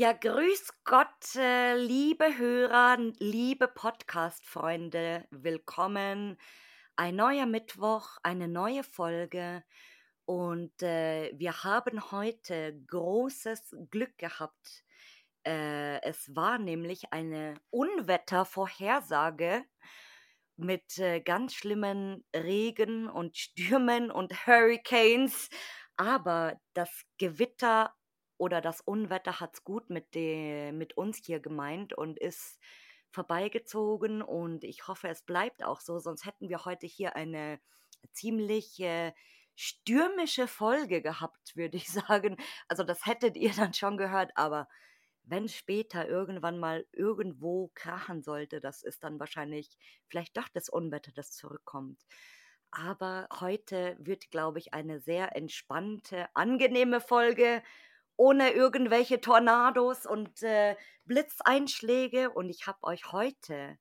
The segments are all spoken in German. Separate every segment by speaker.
Speaker 1: Ja, grüß Gott, äh, liebe Hörer, liebe Podcast-Freunde, willkommen. Ein neuer Mittwoch, eine neue Folge. Und äh, wir haben heute großes Glück gehabt. Äh, es war nämlich eine Unwettervorhersage mit äh, ganz schlimmen Regen und Stürmen und Hurricanes. Aber das Gewitter oder das Unwetter hat es gut mit, de, mit uns hier gemeint und ist vorbeigezogen und ich hoffe, es bleibt auch so, sonst hätten wir heute hier eine ziemlich äh, stürmische Folge gehabt, würde ich sagen. Also das hättet ihr dann schon gehört, aber wenn später irgendwann mal irgendwo krachen sollte, das ist dann wahrscheinlich vielleicht doch das Unwetter, das zurückkommt. Aber heute wird, glaube ich, eine sehr entspannte, angenehme Folge ohne irgendwelche Tornados und äh, Blitzeinschläge. Und ich habe euch heute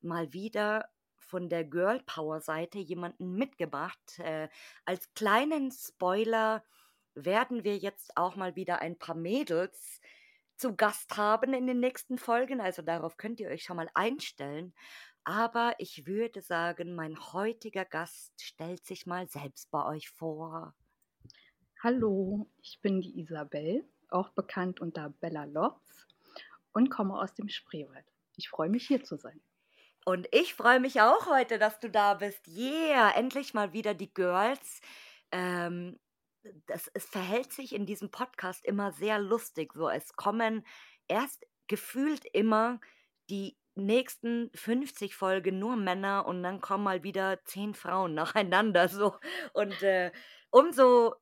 Speaker 1: mal wieder von der Girl Power Seite jemanden mitgebracht. Äh, als kleinen Spoiler werden wir jetzt auch mal wieder ein paar Mädels zu Gast haben in den nächsten Folgen. Also darauf könnt ihr euch schon mal einstellen. Aber ich würde sagen, mein heutiger Gast stellt sich mal selbst bei euch vor.
Speaker 2: Hallo, ich bin die Isabel, auch bekannt unter Bella Lotz und komme aus dem Spreewald. Ich freue mich hier zu sein.
Speaker 1: Und ich freue mich auch heute, dass du da bist. Yeah, endlich mal wieder die Girls. Ähm, das, es verhält sich in diesem Podcast immer sehr lustig. So, es kommen erst gefühlt immer die nächsten 50 Folgen nur Männer und dann kommen mal wieder zehn Frauen nacheinander. So. Und äh, umso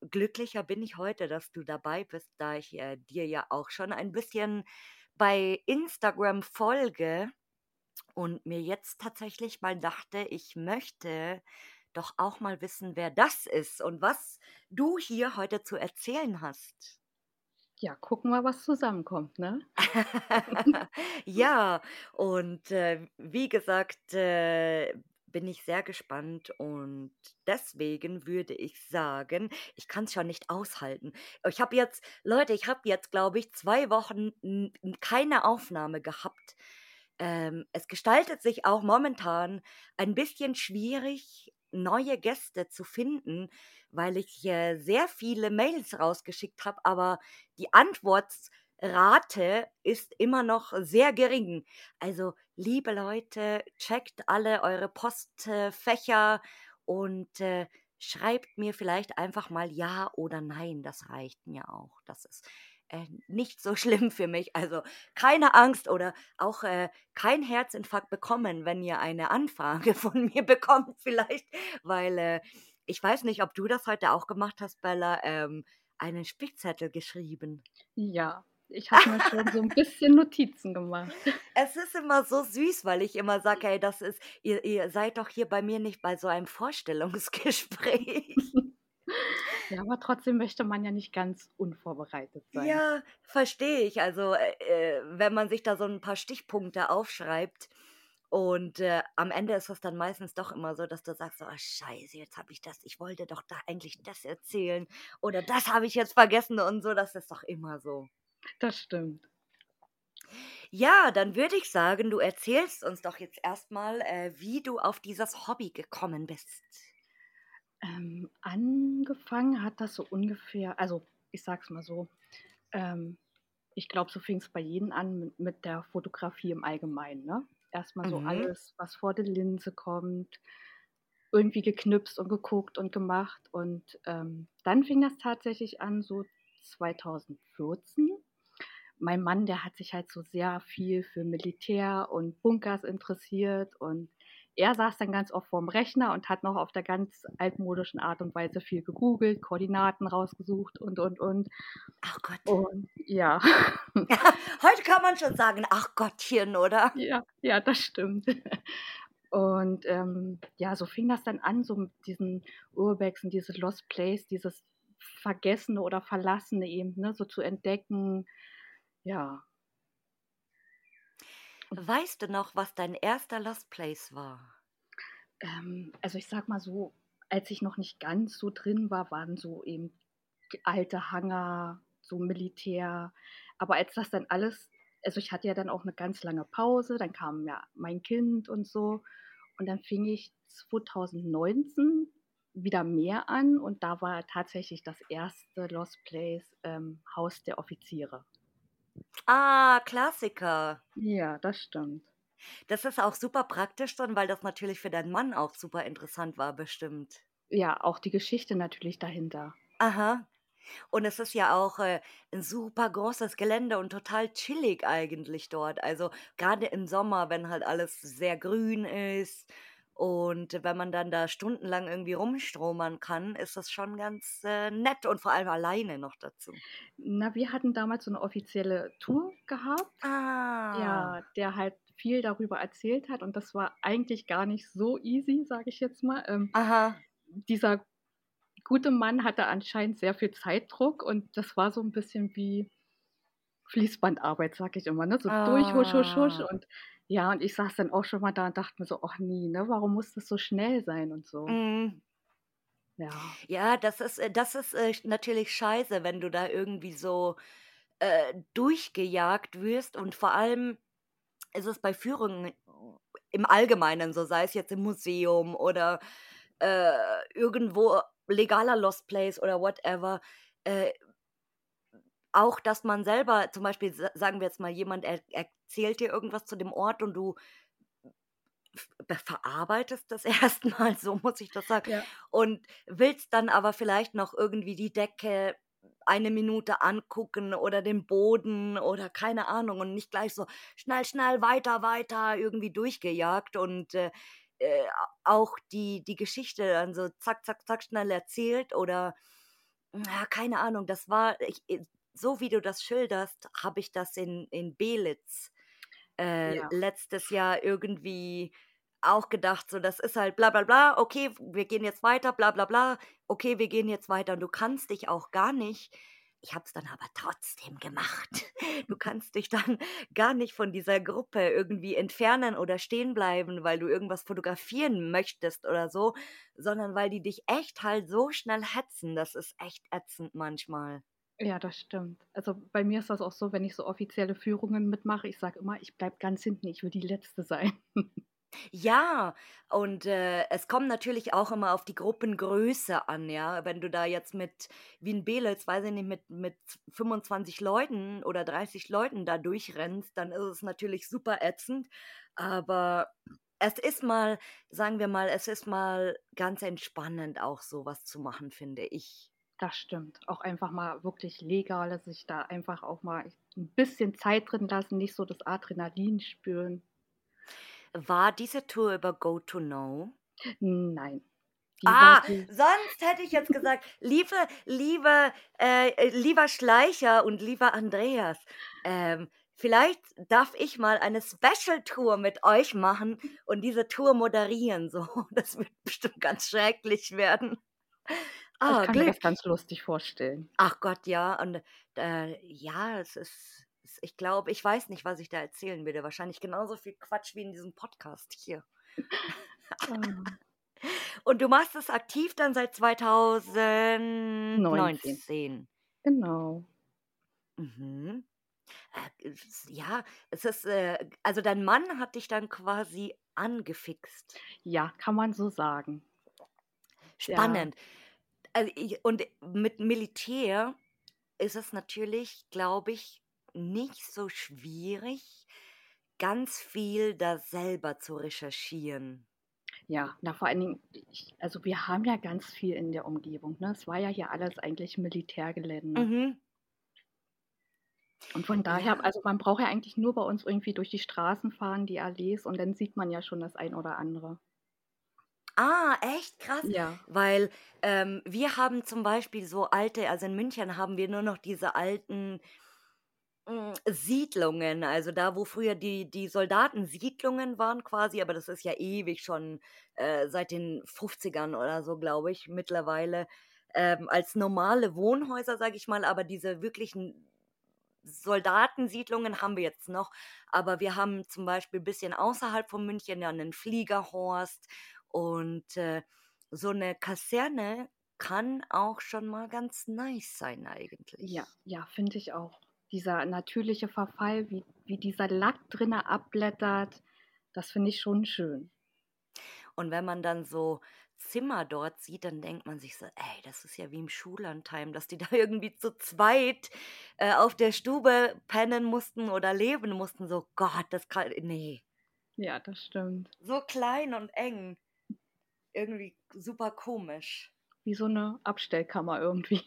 Speaker 1: glücklicher bin ich heute, dass du dabei bist, da ich äh, dir ja auch schon ein bisschen bei Instagram folge und mir jetzt tatsächlich mal dachte, ich möchte doch auch mal wissen, wer das ist und was du hier heute zu erzählen hast.
Speaker 2: Ja, gucken wir, was zusammenkommt, ne?
Speaker 1: ja, und äh, wie gesagt, äh, bin ich sehr gespannt und deswegen würde ich sagen, ich kann es schon nicht aushalten. Ich habe jetzt, Leute, ich habe jetzt, glaube ich, zwei Wochen keine Aufnahme gehabt. Ähm, es gestaltet sich auch momentan ein bisschen schwierig, neue Gäste zu finden, weil ich äh, sehr viele Mails rausgeschickt habe, aber die Antworts Rate ist immer noch sehr gering. Also, liebe Leute, checkt alle eure Postfächer und äh, schreibt mir vielleicht einfach mal Ja oder Nein. Das reicht mir auch. Das ist äh, nicht so schlimm für mich. Also keine Angst oder auch äh, kein Herzinfarkt bekommen, wenn ihr eine Anfrage von mir bekommt, vielleicht, weil äh, ich weiß nicht, ob du das heute auch gemacht hast, Bella. Ähm, einen Spickzettel geschrieben.
Speaker 2: Ja, ich habe mir schon so ein bisschen Notizen gemacht.
Speaker 1: Es ist immer so süß, weil ich immer sage, hey, das ist, ihr, ihr seid doch hier bei mir nicht bei so einem Vorstellungsgespräch.
Speaker 2: Ja, aber trotzdem möchte man ja nicht ganz unvorbereitet sein.
Speaker 1: Ja, verstehe ich. Also, äh, äh, wenn man sich da so ein paar Stichpunkte aufschreibt und äh, am Ende ist es dann meistens doch immer so, dass du sagst, oh scheiße, jetzt habe ich das, ich wollte doch da eigentlich das erzählen oder das habe ich jetzt vergessen und so, das ist doch immer so.
Speaker 2: Das stimmt.
Speaker 1: Ja, dann würde ich sagen, du erzählst uns doch jetzt erstmal, äh, wie du auf dieses Hobby gekommen bist.
Speaker 2: Ähm, angefangen hat das so ungefähr, also ich sag's mal so, ähm, ich glaube, so fing es bei jedem an mit, mit, der Fotografie im Allgemeinen. Ne? Erstmal so mhm. alles, was vor der Linse kommt, irgendwie geknipst und geguckt und gemacht. Und ähm, dann fing das tatsächlich an, so 2014 mein Mann, der hat sich halt so sehr viel für Militär und Bunkers interessiert und er saß dann ganz oft vorm Rechner und hat noch auf der ganz altmodischen Art und Weise viel gegoogelt, Koordinaten rausgesucht und, und, und.
Speaker 1: Ach Gott.
Speaker 2: Und ja.
Speaker 1: ja. Heute kann man schon sagen, ach Gottchen, oder?
Speaker 2: Ja, ja, das stimmt. Und ähm, ja, so fing das dann an, so mit diesen Urbexen, diese Lost Place, dieses Vergessene oder Verlassene eben, ne, so zu entdecken. Ja.
Speaker 1: Weißt du noch, was dein erster Lost Place war?
Speaker 2: Ähm, also ich sag mal so, als ich noch nicht ganz so drin war, waren so eben alte Hangar, so Militär. Aber als das dann alles, also ich hatte ja dann auch eine ganz lange Pause, dann kam ja mein Kind und so. Und dann fing ich 2019 wieder mehr an und da war tatsächlich das erste Lost Place ähm, Haus der Offiziere.
Speaker 1: Ah, Klassiker.
Speaker 2: Ja, das stimmt.
Speaker 1: Das ist auch super praktisch dann, weil das natürlich für deinen Mann auch super interessant war, bestimmt.
Speaker 2: Ja, auch die Geschichte natürlich dahinter.
Speaker 1: Aha. Und es ist ja auch äh, ein super großes Gelände und total chillig eigentlich dort. Also gerade im Sommer, wenn halt alles sehr grün ist und wenn man dann da stundenlang irgendwie rumstromern kann, ist das schon ganz äh, nett und vor allem alleine noch dazu.
Speaker 2: Na, wir hatten damals so eine offizielle Tour gehabt.
Speaker 1: Ah.
Speaker 2: Ja, der halt viel darüber erzählt hat und das war eigentlich gar nicht so easy, sage ich jetzt mal. Ähm,
Speaker 1: Aha.
Speaker 2: dieser gute Mann hatte anscheinend sehr viel Zeitdruck und das war so ein bisschen wie Fließbandarbeit, sag ich immer, ne? So durch, husch, husch, husch.
Speaker 1: Ah.
Speaker 2: Und ja, und ich saß dann auch schon mal da und dachte mir so, ach nie, ne? Warum muss das so schnell sein und so?
Speaker 1: Mm.
Speaker 2: Ja.
Speaker 1: Ja, das ist, äh, das ist äh, natürlich scheiße, wenn du da irgendwie so äh, durchgejagt wirst und vor allem ist es bei Führungen im Allgemeinen so, sei es jetzt im Museum oder äh, irgendwo legaler Lost Place oder whatever, äh, auch, dass man selber, zum Beispiel, sa- sagen wir jetzt mal, jemand er erzählt dir irgendwas zu dem Ort und du verarbeitest das erstmal, so muss ich das sagen,
Speaker 2: Ja.
Speaker 1: und willst dann aber vielleicht noch irgendwie die Decke eine Minute angucken oder den Boden oder keine Ahnung und nicht gleich so schnell, schnell, weiter, weiter irgendwie durchgejagt und äh, äh, auch die, die Geschichte dann so zack, zack, zack schnell erzählt oder ja, keine Ahnung, das war, ich, äh, so wie du das schilderst, habe ich das in, in Belitz äh,
Speaker 2: Ja.
Speaker 1: letztes Jahr irgendwie auch gedacht, so das ist halt bla bla bla, okay, wir gehen jetzt weiter, bla bla bla, okay, wir gehen jetzt weiter und du kannst dich auch gar nicht, ich habe es dann aber trotzdem gemacht, du kannst dich dann gar nicht von dieser Gruppe irgendwie entfernen oder stehen bleiben, weil du irgendwas fotografieren möchtest oder so, sondern weil die dich echt halt so schnell hetzen, das ist echt ätzend manchmal.
Speaker 2: Ja, das stimmt. Also bei mir ist das auch so, wenn ich so offizielle Führungen mitmache, ich sage immer, ich bleibe ganz hinten, ich will die Letzte sein.
Speaker 1: Ja, und äh, es kommt natürlich auch immer auf die Gruppengröße an, ja. Wenn du da jetzt mit, wie in Belitz, weiß ich nicht, mit, mit 25 Leuten oder 30 Leuten da durchrennst, dann ist es natürlich super ätzend. Aber es ist mal, sagen wir mal, es ist mal ganz entspannend, auch sowas zu machen, finde ich.
Speaker 2: Das stimmt. Auch einfach mal wirklich legal, sich da einfach auch mal ein bisschen Zeit drin lassen, nicht so das Adrenalin spüren.
Speaker 1: War diese Tour über Go to Know?
Speaker 2: Nein. Die
Speaker 1: Ah, sonst hätte ich jetzt gesagt, liebe, liebe, äh, lieber Schleicher und lieber Andreas, ähm, vielleicht darf ich mal eine Special-Tour mit euch machen und diese Tour moderieren. So, das wird bestimmt ganz schrecklich werden.
Speaker 2: Ich
Speaker 1: Ah,
Speaker 2: kann mir das
Speaker 1: Glück.
Speaker 2: ganz lustig vorstellen.
Speaker 1: Ach Gott, ja. Und äh, ja, es ist, ich glaube, ich weiß nicht, was ich da erzählen würde. Wahrscheinlich genauso viel Quatsch wie in diesem Podcast hier.
Speaker 2: Ah,
Speaker 1: Und du machst es aktiv dann seit 2019.
Speaker 2: Genau.
Speaker 1: Mhm. Äh, ja, es ist, äh, also dein Mann hat dich dann quasi angefixt.
Speaker 2: Ja, kann man so sagen. Ja,
Speaker 1: Spannend. Also ich, und mit Militär ist es natürlich, glaube ich, nicht so schwierig, ganz viel da selber zu recherchieren.
Speaker 2: ja, na vor allen Dingen, ich, also wir haben ja ganz viel in der Umgebung. Ne? Es war ja hier alles eigentlich Militärgelände.
Speaker 1: Mhm.
Speaker 2: Und von daher, also man braucht ja eigentlich nur bei uns irgendwie durch die Straßen fahren, die Allees, und dann sieht man ja schon das ein oder andere.
Speaker 1: Ah, echt krass.
Speaker 2: Ja,
Speaker 1: Weil ähm, wir haben zum Beispiel so alte, also in München haben wir nur noch diese alten mm, Siedlungen, also da, wo früher die, die Soldatensiedlungen waren quasi, aber das ist ja ewig schon äh, seit den 50ern oder so, glaube ich, mittlerweile. ähm, als normale Wohnhäuser, sage ich mal, aber diese wirklichen Soldatensiedlungen haben wir jetzt noch, aber wir haben zum Beispiel ein bisschen außerhalb von München ja einen Fliegerhorst und äh, so eine Kaserne kann auch schon mal ganz nice sein eigentlich.
Speaker 2: Ja, ja, finde ich auch. Dieser natürliche Verfall, wie, wie dieser Lack drinne abblättert, das finde ich schon schön.
Speaker 1: Und wenn man dann so Zimmer dort sieht, dann denkt man sich so, ey, das ist ja wie im Schullandheim, dass die da irgendwie zu zweit äh, auf der Stube pennen mussten oder leben mussten. So, Gott, das kann, nee.
Speaker 2: Ja, das stimmt.
Speaker 1: So klein und eng. Irgendwie super komisch.
Speaker 2: Wie so eine Abstellkammer irgendwie.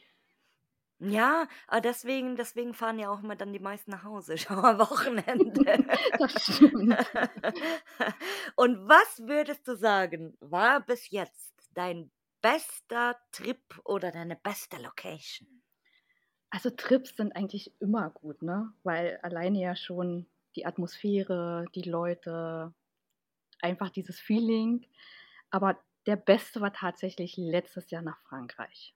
Speaker 1: Ja, aber deswegen, deswegen fahren ja auch immer dann die meisten nach Hause, schon am Wochenende.
Speaker 2: Das stimmt.
Speaker 1: Und was würdest du sagen, war bis jetzt dein bester Trip oder deine beste Location?
Speaker 2: Also Trips sind eigentlich immer gut, ne? Weil alleine ja schon die Atmosphäre, die Leute, einfach dieses Feeling. Aber der beste war tatsächlich letztes Jahr nach Frankreich.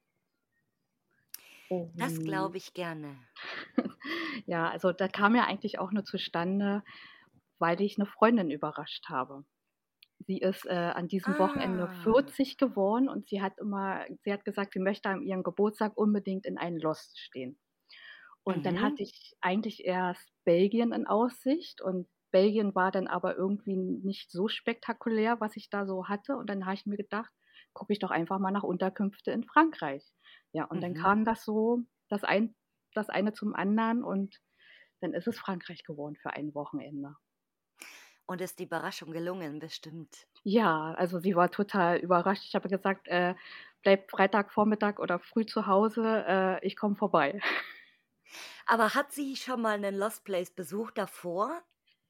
Speaker 1: Das glaube ich gerne.
Speaker 2: ja, also da kam ja eigentlich auch nur zustande, weil ich eine Freundin überrascht habe. Sie ist äh, an diesem Wochenende
Speaker 1: Ah.
Speaker 2: 40 geworden und sie hat immer, sie hat gesagt, sie möchte an ihrem Geburtstag unbedingt in einen Lost stehen. Und dann
Speaker 1: Mhm.
Speaker 2: hatte ich eigentlich erst Belgien in Aussicht und Belgien war dann aber irgendwie nicht so spektakulär, was ich da so hatte. Und dann habe ich mir gedacht, gucke ich doch einfach mal nach Unterkünfte in Frankreich. Ja, und dann
Speaker 1: Mhm.
Speaker 2: kam das so, das, ein, das eine zum anderen und dann ist es Frankreich geworden für ein Wochenende.
Speaker 1: Und ist die Überraschung gelungen, bestimmt.
Speaker 2: Ja, also sie war total überrascht. Ich habe gesagt, äh, bleib Freitagvormittag oder früh zu Hause, äh, ich komme vorbei.
Speaker 1: Aber hat sie schon mal einen Lost Place besucht davor?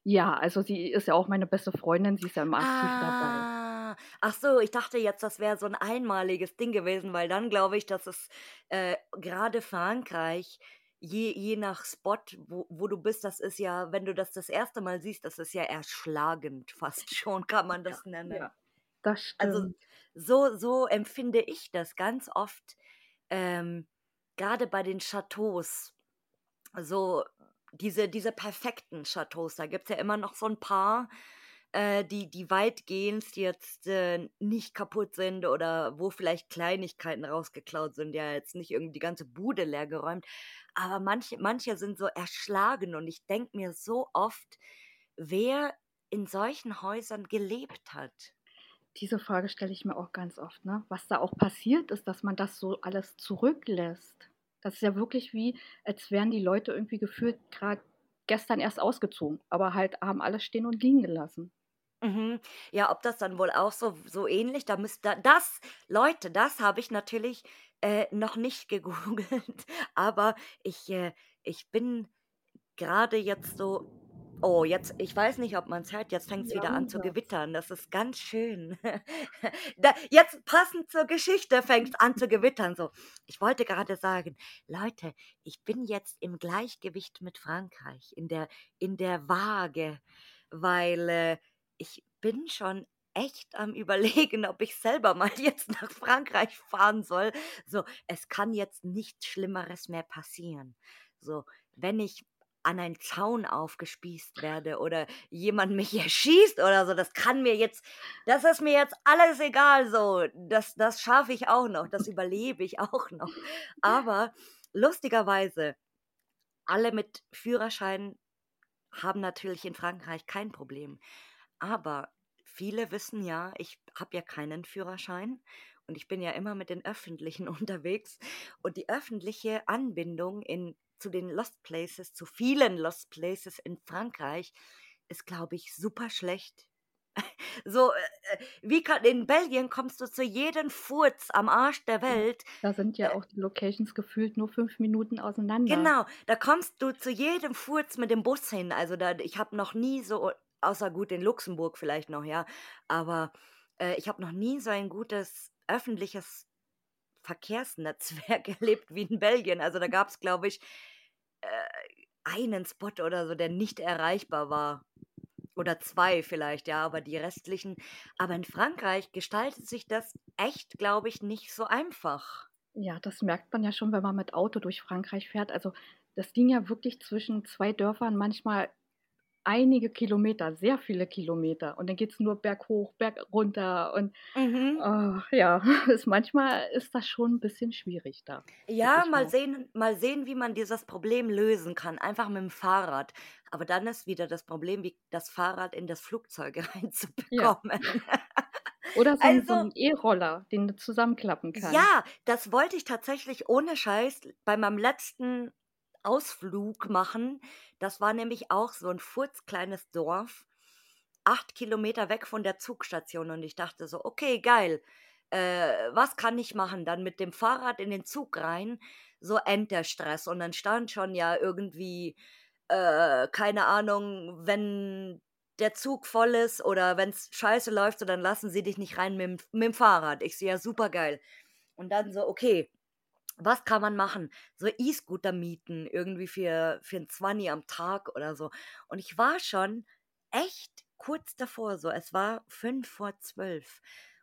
Speaker 2: Ja, also sie ist ja auch meine beste Freundin, sie ist ja immer aktiv dabei.
Speaker 1: Ah, ach so, ich dachte jetzt, das wäre so ein einmaliges Ding gewesen, weil dann glaube ich, dass es äh, gerade Frankreich, je, je nach Spot, wo, wo du bist, das ist ja, wenn du das das erste Mal siehst, das ist ja erschlagend fast schon, kann man das nennen.
Speaker 2: Ja, das
Speaker 1: Also
Speaker 2: stimmt.
Speaker 1: so, so empfinde ich das ganz oft, ähm, gerade bei den Chateaus, so diese, diese perfekten Chateaus, da gibt es ja immer noch so ein paar, äh, die, die weitgehend jetzt äh, nicht kaputt sind oder wo vielleicht Kleinigkeiten rausgeklaut sind, ja jetzt nicht irgendwie die ganze Bude leer geräumt, aber manche, manche sind so erschlagen und ich denke mir so oft, wer in solchen Häusern gelebt hat.
Speaker 2: Diese Frage stelle ich mir auch ganz oft, ne? Was da auch passiert ist, dass man das so alles zurücklässt. Das ist ja wirklich wie, als wären die Leute irgendwie gefühlt gerade gestern erst ausgezogen, aber halt haben alles stehen und liegen gelassen.
Speaker 1: Mhm. Ja, ob das dann wohl auch so, so ähnlich, da müsste das, Leute, das habe ich natürlich äh, noch nicht gegoogelt, aber ich, äh, ich bin gerade jetzt so, oh, jetzt, ich weiß nicht, ob man es hört, jetzt fängt es wieder an
Speaker 2: man
Speaker 1: zu gewittern, das ist ganz schön. da, jetzt passend zur Geschichte fängt es an zu gewittern, so. Ich wollte gerade sagen, Leute, ich bin jetzt im Gleichgewicht mit Frankreich, in der, in der Waage, weil äh, ich bin schon echt am Überlegen, ob ich selber mal jetzt nach Frankreich fahren soll. So, es kann jetzt nichts Schlimmeres mehr passieren. So, wenn ich an einen Zaun aufgespießt werde oder jemand mich erschießt oder so, das kann mir jetzt, das ist mir jetzt alles egal, so, das, das schaffe ich auch noch, das überlebe ich auch noch. Aber lustigerweise, alle mit Führerschein haben natürlich in Frankreich kein Problem. Aber viele wissen ja, ich habe ja keinen Führerschein und ich bin ja immer mit den öffentlichen unterwegs. Und die öffentliche Anbindung in, zu den Lost Places, zu vielen Lost Places in Frankreich, ist, glaube ich, super schlecht. So, äh, wie kann, in Belgien kommst du zu jedem Furz am Arsch der Welt
Speaker 2: Da sind ja
Speaker 1: äh,
Speaker 2: auch die Locations gefühlt nur fünf Minuten auseinander.
Speaker 1: Genau, da kommst du zu jedem Furz mit dem Bus hin. Also da, ich habe noch nie so, außer gut in Luxemburg vielleicht noch, ja, aber äh, ich habe noch nie so ein gutes öffentliches Verkehrsnetzwerk erlebt wie in Belgien. Also da gab es, glaube ich, äh, einen Spot oder so, der nicht erreichbar war. Oder zwei vielleicht, ja, aber die restlichen. Aber in Frankreich gestaltet sich das echt, glaube ich, nicht so einfach.
Speaker 2: Ja, das merkt man ja schon, wenn man mit Auto durch Frankreich fährt. Also, das ging ja wirklich zwischen 2 Dörfern manchmal einige Kilometer, sehr viele Kilometer. Und dann geht's nur berghoch, bergunter und,
Speaker 1: Mhm.
Speaker 2: äh, ja, ist manchmal ist das schon 'n bisschen schwierig da,
Speaker 1: Ja, mal sehen mal sehen, wie man dieses Problem lösen kann, einfach mit'm Fahrrad. Aber dann ist wieder das Problem, wie das Fahrrad in das Flugzeug
Speaker 2: Ja.
Speaker 1: reinzubekommen.
Speaker 2: Oder so 'n so
Speaker 1: Also
Speaker 2: 'n E-Roller, den du zusammenklappen kannst.
Speaker 1: Ja, das wollte ich tatsächlich ohne Scheiß bei meinem letzten Ausflug machen. Das war nämlich auch so 'n furzkleines Dorf, 8 Kilometer weg von der Zugstation und ich dachte so: „Okay, geil. Äh, was kann ich machen?“ Dann mit dem Fahrrad in den Zug rein, so Endlerstress. Und dann stand schon ja irgendwie, äh, keine Ahnung, wenn der Zug voll ist oder wenn's scheiße läuft, so: „Dann lassen sie dich nicht rein mit'm F mit'm Fahrrad.“ Ich so: „Ja, supergeil.“ Und dann so: „Okay, was kann man machen?“ So E-Scooter mieten, irgendwie für für 'n Zwanni am Tag oder so. Und ich war schon echt kurz davor so. Es war 11:55.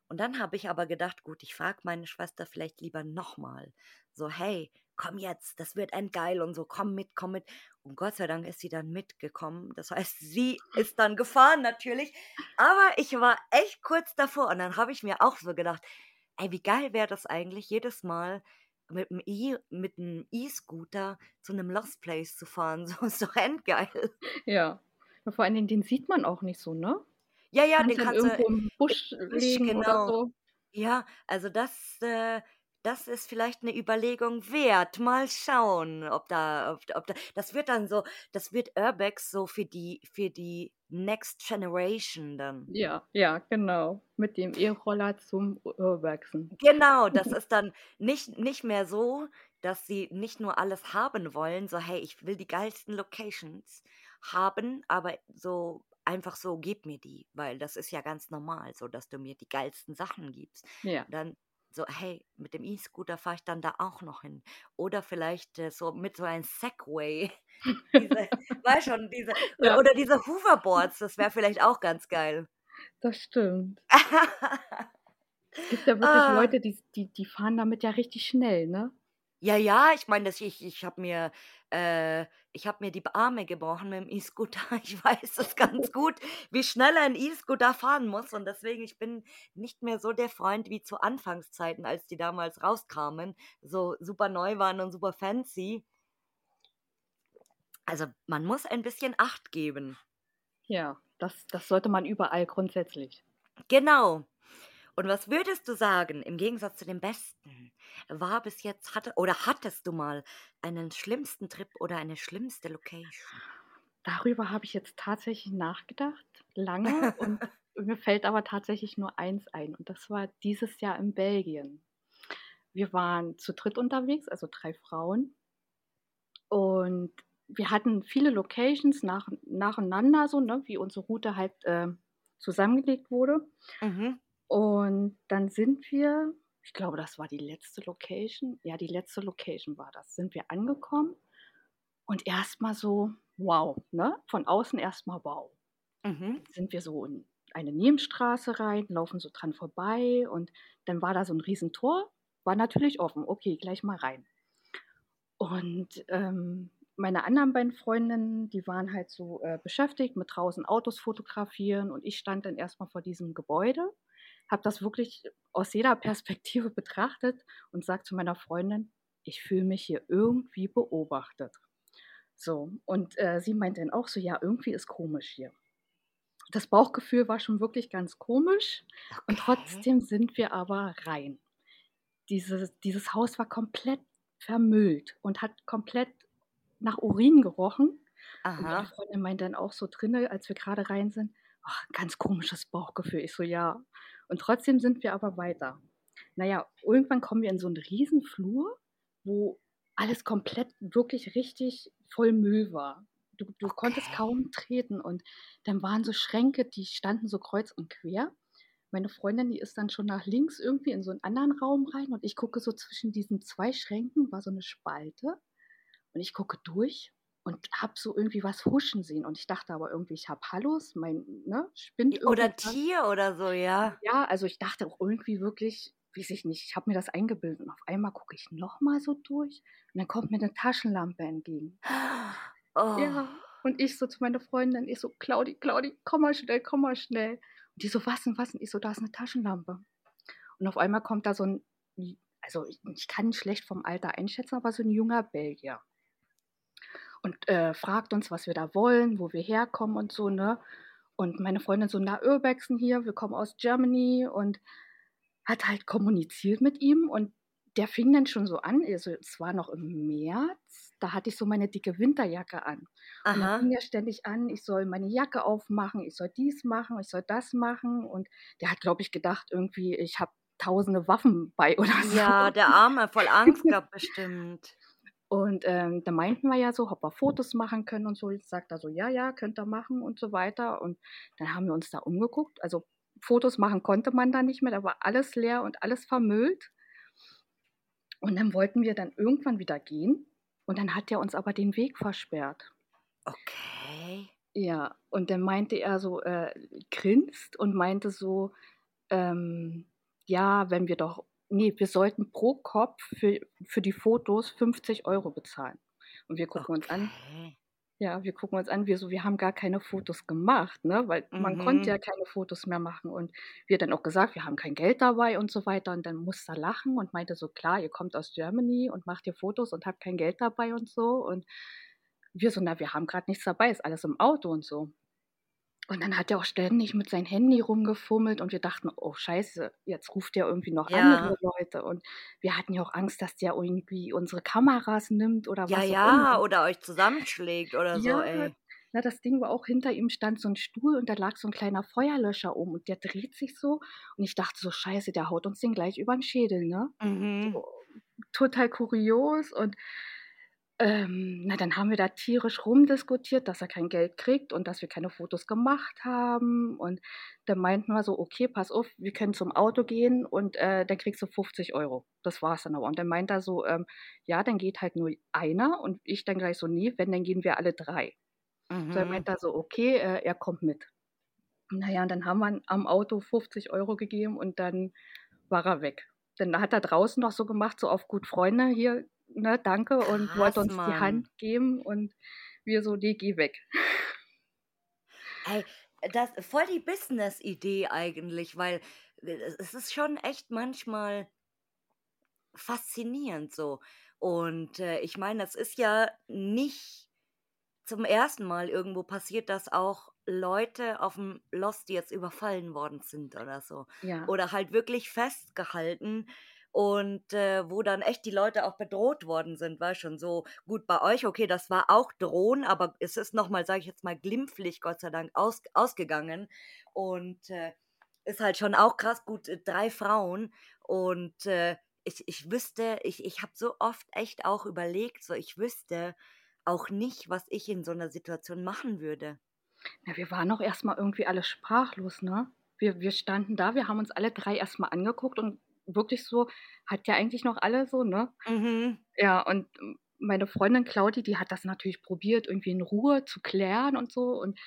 Speaker 1: Und dann habe ich aber gedacht: „Gut, ich frage meine Schwester vielleicht lieber noch mal.“ So: „Hey, komm jetzt, das wird endgeil und so. Komm mit, komm mit.“ Und Gott sei Dank ist sie dann mitgekommen. Das heißt, sie ist dann gefahren natürlich, aber ich war echt kurz davor. Und dann habe ich mir auch so gedacht: „Ey, wie geil wäre das eigentlich, jedes Mal mit'm E mit 'n E-Scooter zu 'nem Lost Place zu fahren?“ So ist doch endgeil.
Speaker 2: Ja. Ja, vor allen Dingen, den sieht man auch nicht so, ne?
Speaker 1: Ja, ja, den
Speaker 2: Kannst dann
Speaker 1: kannst du
Speaker 2: irgendwo im
Speaker 1: im
Speaker 2: Busch
Speaker 1: Busch
Speaker 2: legen oder
Speaker 1: genau.
Speaker 2: so.
Speaker 1: Ja, also das äh, das ist vielleicht 'ne Überlegung wert. Mal schauen, ob da ob ob da das wird dann so das wird Urbex so für die für die Next Generation dann.
Speaker 2: Ja, ja, genau. Mit dem E-Roller zum Urbexen.
Speaker 1: Genau, das ist dann nicht nicht mehr so, dass sie nicht nur alles haben wollen, so: „Hey, ich will die geilsten Locations haben, aber so einfach so, gib mir die.“ Weil das ist ja ganz normal so, dass du mir die geilsten Sachen gibst.
Speaker 2: Ja.
Speaker 1: Dann so: „Hey, mit dem E-Scooter fahre ich dann da auch noch hin.“ Oder vielleicht, äh, so mit so ein Segway, diese weißt schon, diese oder
Speaker 2: Ja.
Speaker 1: oder diese Hoverboards, das wäre vielleicht auch ganz geil.
Speaker 2: Das stimmt. Es gibt ja wirklich
Speaker 1: Ah.
Speaker 2: Leute, die die die fahren damit ja richtig schnell, ne?
Speaker 1: Ja, ja, ich meine, dass ich ich habe mir äh, ich habe mir die Arme gebrochen mit'm E-Scooter. Ich weiß das ganz gut, wie schnell ein E-Scooter fahren muss und deswegen ich bin nicht mehr so der Freund wie zu Anfangszeiten, als die damals rauskamen, so super neu waren und super fancy. Also, man muss ein bisschen Acht geben.
Speaker 2: Ja, das das sollte man überall grundsätzlich.
Speaker 1: Genau. Und was würdest du sagen, im Gegensatz zu dem Besten, war bis jetzt hatte oder hattest du mal einen schlimmsten Trip oder eine schlimmste Location?
Speaker 2: Darüber habe ich jetzt tatsächlich nachgedacht, lange und mir fällt aber tatsächlich nur eins ein und das war dieses Jahr in Belgien. Wir waren zu dritt unterwegs, also 3 Frauen. Und wir hatten viele Locations nach nacheinander so, ne, wie unsere Route halt, ähm, zusammengelegt wurde.
Speaker 1: Mhm.
Speaker 2: Und dann sind wir ich glaube, das war die letzte Location ja, die letzte Location war das, sind wir angekommen und erst mal so: „Wow“, ne? Von außen erst mal: „Wow.“
Speaker 1: Mhm.
Speaker 2: Sind wir so in eine Nebenstraße rein, laufen so dran vorbei und dann war da so 'n Riesentor, war natürlich offen. Okay, gleich mal rein. Und, ähm, meine anderen beiden Freundinnen, die waren halt so, äh, beschäftigt mit draußen Autos fotografieren und ich stand dann erst mal vor diesem Gebäude, habe das wirklich aus jeder Perspektive betrachtet und sage zu meiner Freundin: „Ich fühle mich hier irgendwie beobachtet.“ So, und, äh, sie meint dann auch so: „Ja, irgendwie ist komisch hier.“ Das Bauchgefühl war schon wirklich ganz komisch und
Speaker 1: Okay.
Speaker 2: trotzdem sind wir aber rein. Dieses dieses Haus war komplett vermüllt und hat komplett nach Urin gerochen und meine
Speaker 1: Aha.
Speaker 2: Freundin meint dann auch so drinnen, als wir grade rein sind: „Ach, ganz komisches Bauchgefühl.“ Ich so: „Ja.“ Und trotzdem sind wir aber weiter. Na ja, irgendwann kommen wir in so 'n Riesenflur, wo alles komplett wirklich richtig voll Müll war. Du du konntest
Speaker 1: Okay.
Speaker 2: kaum treten und dann waren so Schränke, die standen so kreuz und quer. Meine Freundin, die ist dann schon nach links irgendwie in so 'n anderen Raum rein und ich gucke so zwischen diesen 2 Schränken war so 'ne Spalte und ich gucke durch und habe so irgendwie was huschen sehen und ich dachte aber irgendwie, ich habe Hallos, mein ne, spinnt
Speaker 1: oder. Tier oder so, ja.
Speaker 2: Ja, also ich dachte auch irgendwie wirklich weiß ich nicht, ich habe mir das eingebildet und auf einmal gucke ich nochmal so durch und dann kommt mir eine Taschenlampe entgegen.
Speaker 1: Oh.
Speaker 2: Ja, und ich so zu meiner Freundin, ich so, Claudi, Claudi, komm mal schnell, komm mal schnell. Und die so, was denn, was denn? Ich so, da ist eine Taschenlampe. Und auf einmal kommt da so ein, also ich, ich kann schlecht vom Alter einschätzen, aber so ein junger Belgier. Und äh, fragt uns, was wir da wollen, wo wir herkommen und so, ne? Und meine Freundin so, na, Urbexen hier, wir kommen aus Germany und hat halt kommuniziert mit ihm und der fing dann schon so an, also es war noch im März, da hatte ich so meine dicke Winterjacke an. Und dann
Speaker 1: Aha.
Speaker 2: fing er ständig an, ich soll meine Jacke aufmachen, ich soll dies machen, ich soll das machen. Und der hat, glaube ich, gedacht, irgendwie, ich habe tausende Waffen bei oder so.
Speaker 1: Ja, der Arme, voll Angst gehabt bestimmt.
Speaker 2: Und ähm, da meinten wir ja so, ob wir Fotos machen können und so. Jetzt sagt er so, ja, ja, könnt ihr machen und so weiter. Und dann haben wir uns da umgeguckt. Also Fotos machen konnte man da nicht mehr, da war alles leer und alles vermüllt. Und dann wollten wir dann irgendwann wieder gehen. Und dann hat er uns aber den Weg versperrt.
Speaker 1: Okay.
Speaker 2: Ja, und dann meinte er so, äh, grinst und meinte so, ähm, ja, wenn wir doch, nee, wir sollten pro Kopf für, für die Fotos 50 Euro bezahlen. Und wir gucken uns an,
Speaker 1: Okay.
Speaker 2: ja, wir gucken uns an, wir so, wir haben gar keine Fotos gemacht, ne? Weil man konnte
Speaker 1: Mhm.
Speaker 2: ja keine Fotos mehr machen. Und wir dann auch gesagt, wir haben kein Geld dabei und so weiter. Und dann musste er lachen und meinte so, klar, ihr kommt aus Germany und macht hier Fotos und habt kein Geld dabei und so. Und wir so, na, wir haben gerade nichts dabei, ist alles im Auto und so. Und dann hat er auch ständig mit seinem Handy rumgefummelt und wir dachten, oh Scheiße, jetzt ruft er irgendwie noch
Speaker 1: Ja.
Speaker 2: andere Leute. Und wir hatten ja auch Angst, dass der irgendwie unsere Kameras nimmt oder
Speaker 1: Ja,
Speaker 2: was
Speaker 1: ja,
Speaker 2: immer.
Speaker 1: oder euch zusammenschlägt oder so,
Speaker 2: Ja,
Speaker 1: ey.
Speaker 2: na, das Ding war auch hinter ihm stand so ein Stuhl und da lag so ein kleiner Feuerlöscher oben und der dreht sich so und ich dachte so, scheiße, der haut uns den gleich über den Schädel, ne?
Speaker 1: Mhm.
Speaker 2: So, total kurios und ähm, na, dann haben wir da tierisch rumdiskutiert, dass er kein Geld kriegt und dass wir keine Fotos gemacht haben. Und dann meinten wir so, okay, pass auf, wir können zum Auto gehen und äh, dann kriegst du 50 Euro. Das war's dann aber. Und dann meint er so, ähm, ja, dann geht halt nur einer und ich dann gleich so, nee, wenn, dann gehen wir alle drei. So, dann
Speaker 1: Mhm.
Speaker 2: meint er so, okay, äh, er kommt mit. Naja, und dann haben wir am Auto 50 Euro gegeben und dann war er weg. Dann hat er draußen noch so gemacht, so auf gut Freunde hier, ne, danke und wollte
Speaker 1: Krass,
Speaker 2: uns die
Speaker 1: Mann.
Speaker 2: Hand geben und wir so, nee, geh weg.
Speaker 1: Ey, das voll die Business-Idee eigentlich, weil äh, es ist schon echt manchmal faszinierend so. Und äh, ich meine, das ist ja nicht zum ersten Mal irgendwo passiert, dass auch Leute auf dem Lost jetzt überfallen worden sind oder so.
Speaker 2: Ja,
Speaker 1: Oder halt wirklich festgehalten und äh, wo dann echt die Leute auch bedroht worden sind, war schon so gut bei euch, okay, das war auch Drohen, aber es ist nochmal, sage ich jetzt mal, glimpflich, Gott sei Dank, aus, ausgegangen und äh, ist halt schon auch krass gut, äh, drei Frauen und äh, ich, ich wüsste, ich, ich habe so oft echt auch überlegt, so ich wüsste auch nicht, was ich in so einer Situation machen würde.
Speaker 2: ja wir waren auch erstmal irgendwie alle sprachlos, ne? Wir, wir standen da, wir haben uns alle drei erstmal angeguckt und wirklich so, hat ja eigentlich noch alle so, ne?
Speaker 1: Mhm.
Speaker 2: Ja, und meine Freundin Claudi, die hat das natürlich probiert, irgendwie in Ruhe zu klären und so. Und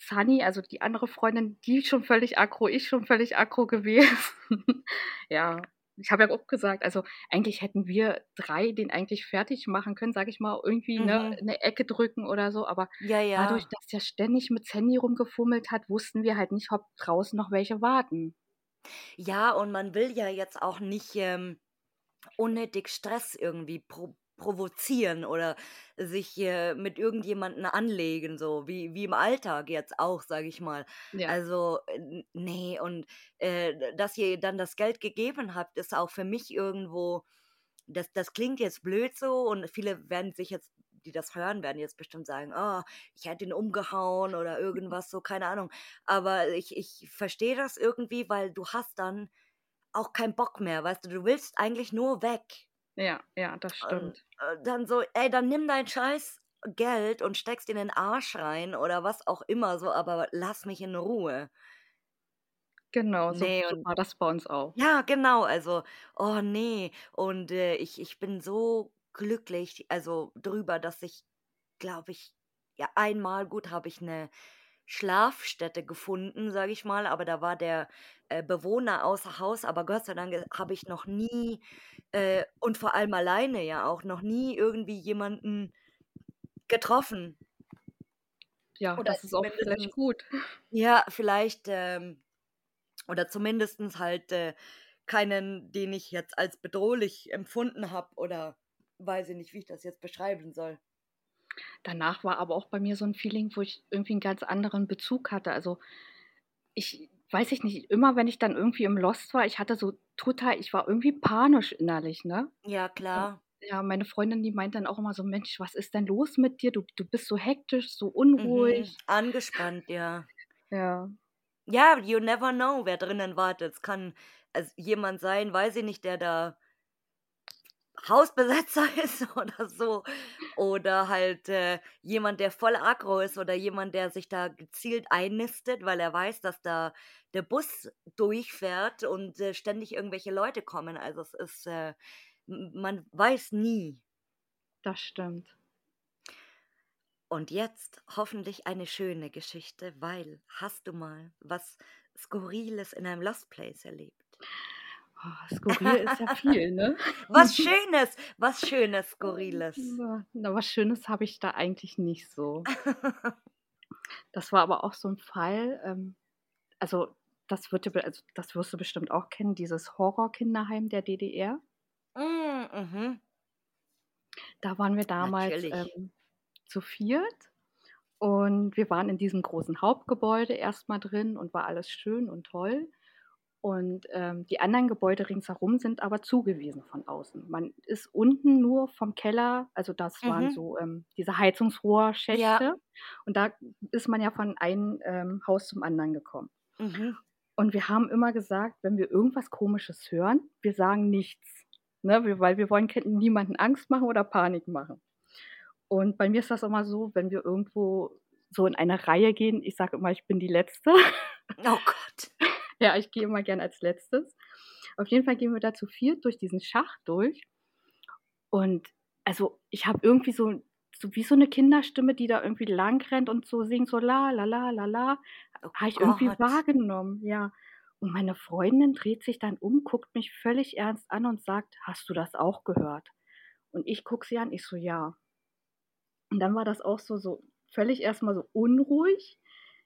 Speaker 2: Sunny, also die andere Freundin, die schon völlig aggro, ich schon völlig aggro gewesen. ja, ich habe ja auch gesagt, also eigentlich hätten wir drei den eigentlich fertig machen können, sage ich mal, irgendwie ne,
Speaker 1: Mhm.
Speaker 2: eine Ecke drücken oder so. Aber
Speaker 1: Ja,
Speaker 2: dadurch,
Speaker 1: ja.
Speaker 2: dass der ständig mit Handy rumgefummelt hat, wussten wir halt nicht, ob draußen noch welche warten.
Speaker 1: Ja, und man will ja jetzt auch nicht ähm, unnötig Stress irgendwie pro provozieren oder sich äh, mit irgendjemanden anlegen, so wie, wie im Alltag jetzt auch, sage ich mal.
Speaker 2: Ja,
Speaker 1: Also, äh, nee, und äh, dass ihr dann das Geld gegeben habt, ist auch für mich irgendwo, das, das klingt jetzt blöd so und viele werden sich jetzt, die das hören, werden jetzt bestimmt sagen, oh, ich hätte ihn umgehauen oder irgendwas so, keine Ahnung. Aber ich, ich verstehe das irgendwie, weil du hast dann auch keinen Bock mehr, weißt du, du willst eigentlich nur weg.
Speaker 2: ja, ja, das
Speaker 1: Und
Speaker 2: stimmt.
Speaker 1: äh, dann so, ey, dann nimm dein scheiß Geld und steckst in den Arsch rein oder was auch immer so, aber lass mich in Ruhe.
Speaker 2: Genau, so,
Speaker 1: Nee, und
Speaker 2: war das bei uns auch.
Speaker 1: ja, genau, also, oh nee. Und äh, ich, ich bin so glücklich, also drüber, dass ich, glaube ich, ja, einmal gut habe ich eine Schlafstätte gefunden, sage ich mal, aber da war der äh, Bewohner außer Haus, aber Gott sei Dank habe ich noch nie äh, und vor allem alleine ja auch noch nie irgendwie jemanden getroffen.
Speaker 2: Ja,
Speaker 1: Oder
Speaker 2: das ist auch vielleicht gut.
Speaker 1: ja, vielleicht, ähm, oder zumindest halt äh, keinen, den ich jetzt als bedrohlich empfunden habe oder weiß ich nicht, wie ich das jetzt beschreiben soll.
Speaker 2: Danach war aber auch bei mir so ein Feeling, wo ich irgendwie einen ganz anderen Bezug hatte. Also ich weiß ich nicht, immer wenn ich dann irgendwie im Lost war, ich hatte so total, ich war irgendwie panisch innerlich, ne?
Speaker 1: Ja, klar.
Speaker 2: ja, meine Freundin, die meint dann auch immer so, Mensch, was ist denn los mit dir? Du, du bist so hektisch, so
Speaker 1: Mhm.
Speaker 2: unruhig.
Speaker 1: Angespannt, ja.
Speaker 2: Ja,
Speaker 1: Ja, you never know, wer drinnen wartet. Es kann also jemand sein, weiß ich nicht, der da Hausbesetzer ist oder so. Oder halt äh, jemand, der voll aggro ist oder jemand, der sich da gezielt einnistet, weil er weiß, dass da der Bus durchfährt und äh, ständig irgendwelche Leute kommen. Also es ist, äh, man weiß nie.
Speaker 2: das stimmt.
Speaker 1: Und jetzt hoffentlich eine schöne Geschichte, weil hast du mal was Skurriles in einem Lost Place erlebt?
Speaker 2: Oh, skurril ist ja viel, ne?
Speaker 1: Was Schönes, was Schönes, Skurriles.
Speaker 2: Na, was Schönes habe ich da eigentlich nicht so. Das war aber auch so ein Fall, ähm, also das wird, also das wirst du bestimmt auch kennen, dieses Horrorkinderheim der DDR.
Speaker 1: Mm, mhm.
Speaker 2: Da waren wir damals ähm, zu viert und wir waren in diesem großen Hauptgebäude erstmal drin und war alles schön und toll. Und ähm, die anderen Gebäude ringsherum sind aber zugewiesen von außen. Man ist unten nur vom Keller, also das waren
Speaker 1: Mhm.
Speaker 2: so ähm, diese
Speaker 1: Ja,
Speaker 2: Heizungsrohrschächte. Und da ist man ja von einem ähm, Haus zum anderen gekommen.
Speaker 1: mhm.
Speaker 2: Und wir haben immer gesagt, wenn wir irgendwas Komisches hören, wir sagen nichts. Ne? Weil wir wollen niemanden Angst machen oder Panik machen. Und bei mir ist das immer so, wenn wir irgendwo so in eine Reihe gehen, ich sage immer, ich bin die Letzte.
Speaker 1: Oh Gott.
Speaker 2: Ja, ich gehe immer gern als Letztes. Auf jeden Fall gehen wir da zu viert durch diesen Schacht durch. Und also ich habe irgendwie so, so wie so eine Kinderstimme, die da irgendwie lang rennt und so singt, so la la la la la,
Speaker 1: Oh
Speaker 2: habe ich irgendwie
Speaker 1: Gott.
Speaker 2: wahrgenommen, ja. Und meine Freundin dreht sich dann um, guckt mich völlig ernst an und sagt, hast du das auch gehört? Und ich gucke sie an, ich so, ja. Und dann war das auch so, so völlig erstmal so unruhig,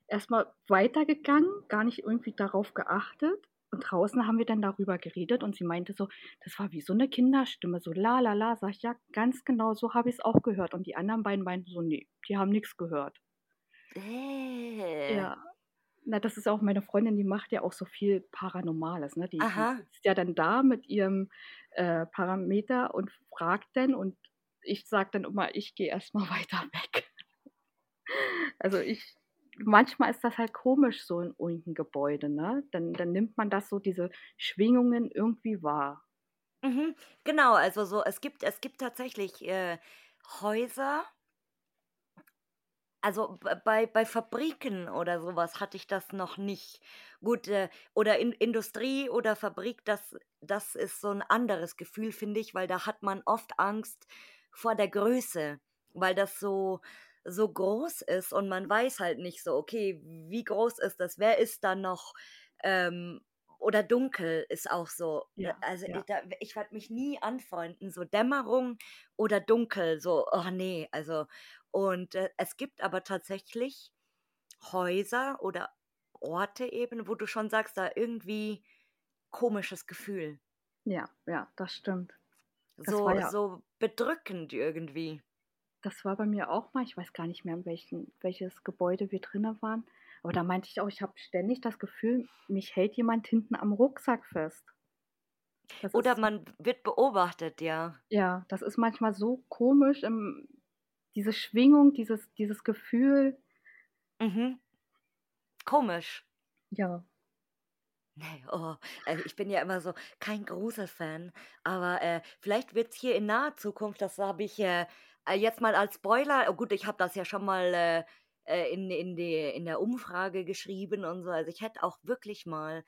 Speaker 2: erstmal weitergegangen, gar nicht irgendwie darauf geachtet. Und draußen haben wir dann darüber geredet und sie meinte so, das war wie so eine Kinderstimme, so la la la. Sag ich, ja, ganz genau, so habe ich es auch gehört. Und die anderen beiden meinten so, nee, die haben nichts gehört.
Speaker 1: Äh.
Speaker 2: Ja, na, das ist auch meine Freundin, die macht ja auch so viel Paranormales, ne? Die, die sitzt ja dann da mit ihrem äh, Parameter und fragt dann und ich sage dann immer, ich gehe erstmal weiter weg. Also ich, manchmal ist das halt komisch so in irgendeinem Gebäude, ne? Dann, dann nimmt man das so, diese Schwingungen irgendwie wahr.
Speaker 1: Mhm. Genau, also so, es gibt, es gibt tatsächlich äh, Häuser, also bei, bei Fabriken oder sowas hatte ich das noch nicht. Gut, äh, oder in Industrie oder Fabrik, das, das ist so ein anderes Gefühl, finde ich, weil da hat man oft Angst vor der Größe, weil das so, so groß ist und man weiß halt nicht so, okay, wie groß ist das, wer ist da noch? Ähm, oder dunkel ist auch so. Da-
Speaker 2: Ja,
Speaker 1: Also ich,
Speaker 2: ja.
Speaker 1: da, ich werde mich nie anfreunden, so Dämmerung oder dunkel, so, oh nee, also und äh, es gibt aber tatsächlich Häuser oder Orte eben, wo du schon sagst, da irgendwie komisches Gefühl.
Speaker 2: Ja, ja, das stimmt. Das
Speaker 1: So,
Speaker 2: ja,
Speaker 1: so bedrückend irgendwie.
Speaker 2: Das war bei mir auch mal, ich weiß gar nicht mehr, in welchen, welches Gebäude wir drinnen waren, aber da meinte ich auch, ich habe ständig das Gefühl, mich hält jemand hinten am Rucksack fest. Das
Speaker 1: Oder
Speaker 2: ist,
Speaker 1: man wird beobachtet, ja.
Speaker 2: ja, das ist manchmal so komisch, im, diese Schwingung, dieses, dieses Gefühl,
Speaker 1: Mhm. Komisch.
Speaker 2: ja,
Speaker 1: Nee, oh, also ich bin ja immer so kein Gruselfan, aber äh, vielleicht wird es hier in naher Zukunft, das habe ich äh, jetzt mal als Spoiler, oh gut, ich habe das ja schon mal äh, äh, in, in, die, in der Umfrage geschrieben und so, also ich hätte auch wirklich mal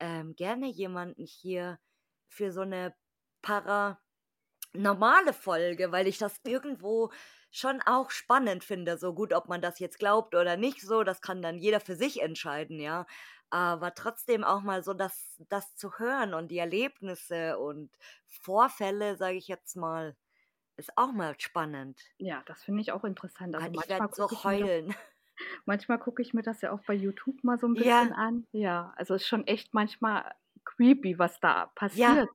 Speaker 1: ähm, gerne jemanden hier für so eine normale Folge, weil ich das irgendwo schon auch spannend finde. So gut, ob man das jetzt glaubt oder nicht so, das kann dann jeder für sich entscheiden, ja. Aber trotzdem auch mal so das, das zu hören und die Erlebnisse und Vorfälle, sage ich jetzt mal, ist auch mal spannend.
Speaker 2: Ja, das finde ich auch interessant.
Speaker 1: Also
Speaker 2: Also
Speaker 1: ich werde so
Speaker 2: das,
Speaker 1: heulen.
Speaker 2: manchmal gucke ich mir das ja auch bei YouTube mal so ein
Speaker 1: Ja,
Speaker 2: bisschen an. Ja, also ist schon echt manchmal creepy, was da
Speaker 1: ja.
Speaker 2: passiert.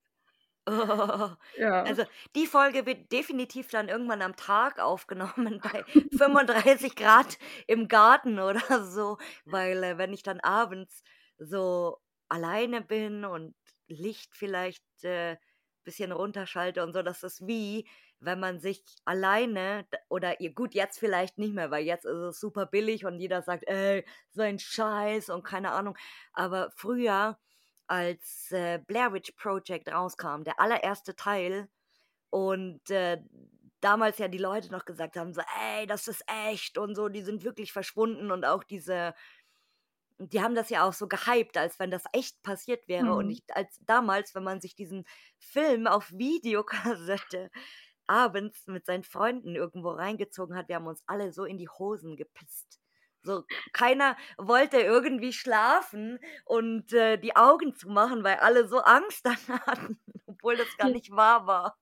Speaker 1: Oh.
Speaker 2: Ja.
Speaker 1: Also die Folge wird definitiv dann irgendwann am Tag aufgenommen bei 35 Grad im Garten oder so, weil äh, wenn ich dann abends so alleine bin und Licht vielleicht äh, bisschen runterschalte und so, das ist wie, wenn man sich alleine oder ihr gut jetzt vielleicht nicht mehr, weil jetzt ist es super billig und jeder sagt, ey, so ein Scheiß und keine Ahnung. Aber früher, als äh, Blair Witch Project rauskam, der allererste Teil, und äh, damals ja die Leute noch gesagt haben, so, ey, das ist echt und so, die sind wirklich verschwunden und auch diese, die haben das ja auch so gehypt, als wenn das echt passiert wäre. Und
Speaker 2: Hm.
Speaker 1: ich, als damals, wenn man sich diesen Film auf Videokassette abends mit seinen Freunden irgendwo reingezogen hat, wir haben uns alle so in die Hosen gepisst. So, keiner wollte irgendwie schlafen und äh, die Augen zumachen, weil alle so Angst dann hatten, obwohl das gar nicht wahr war.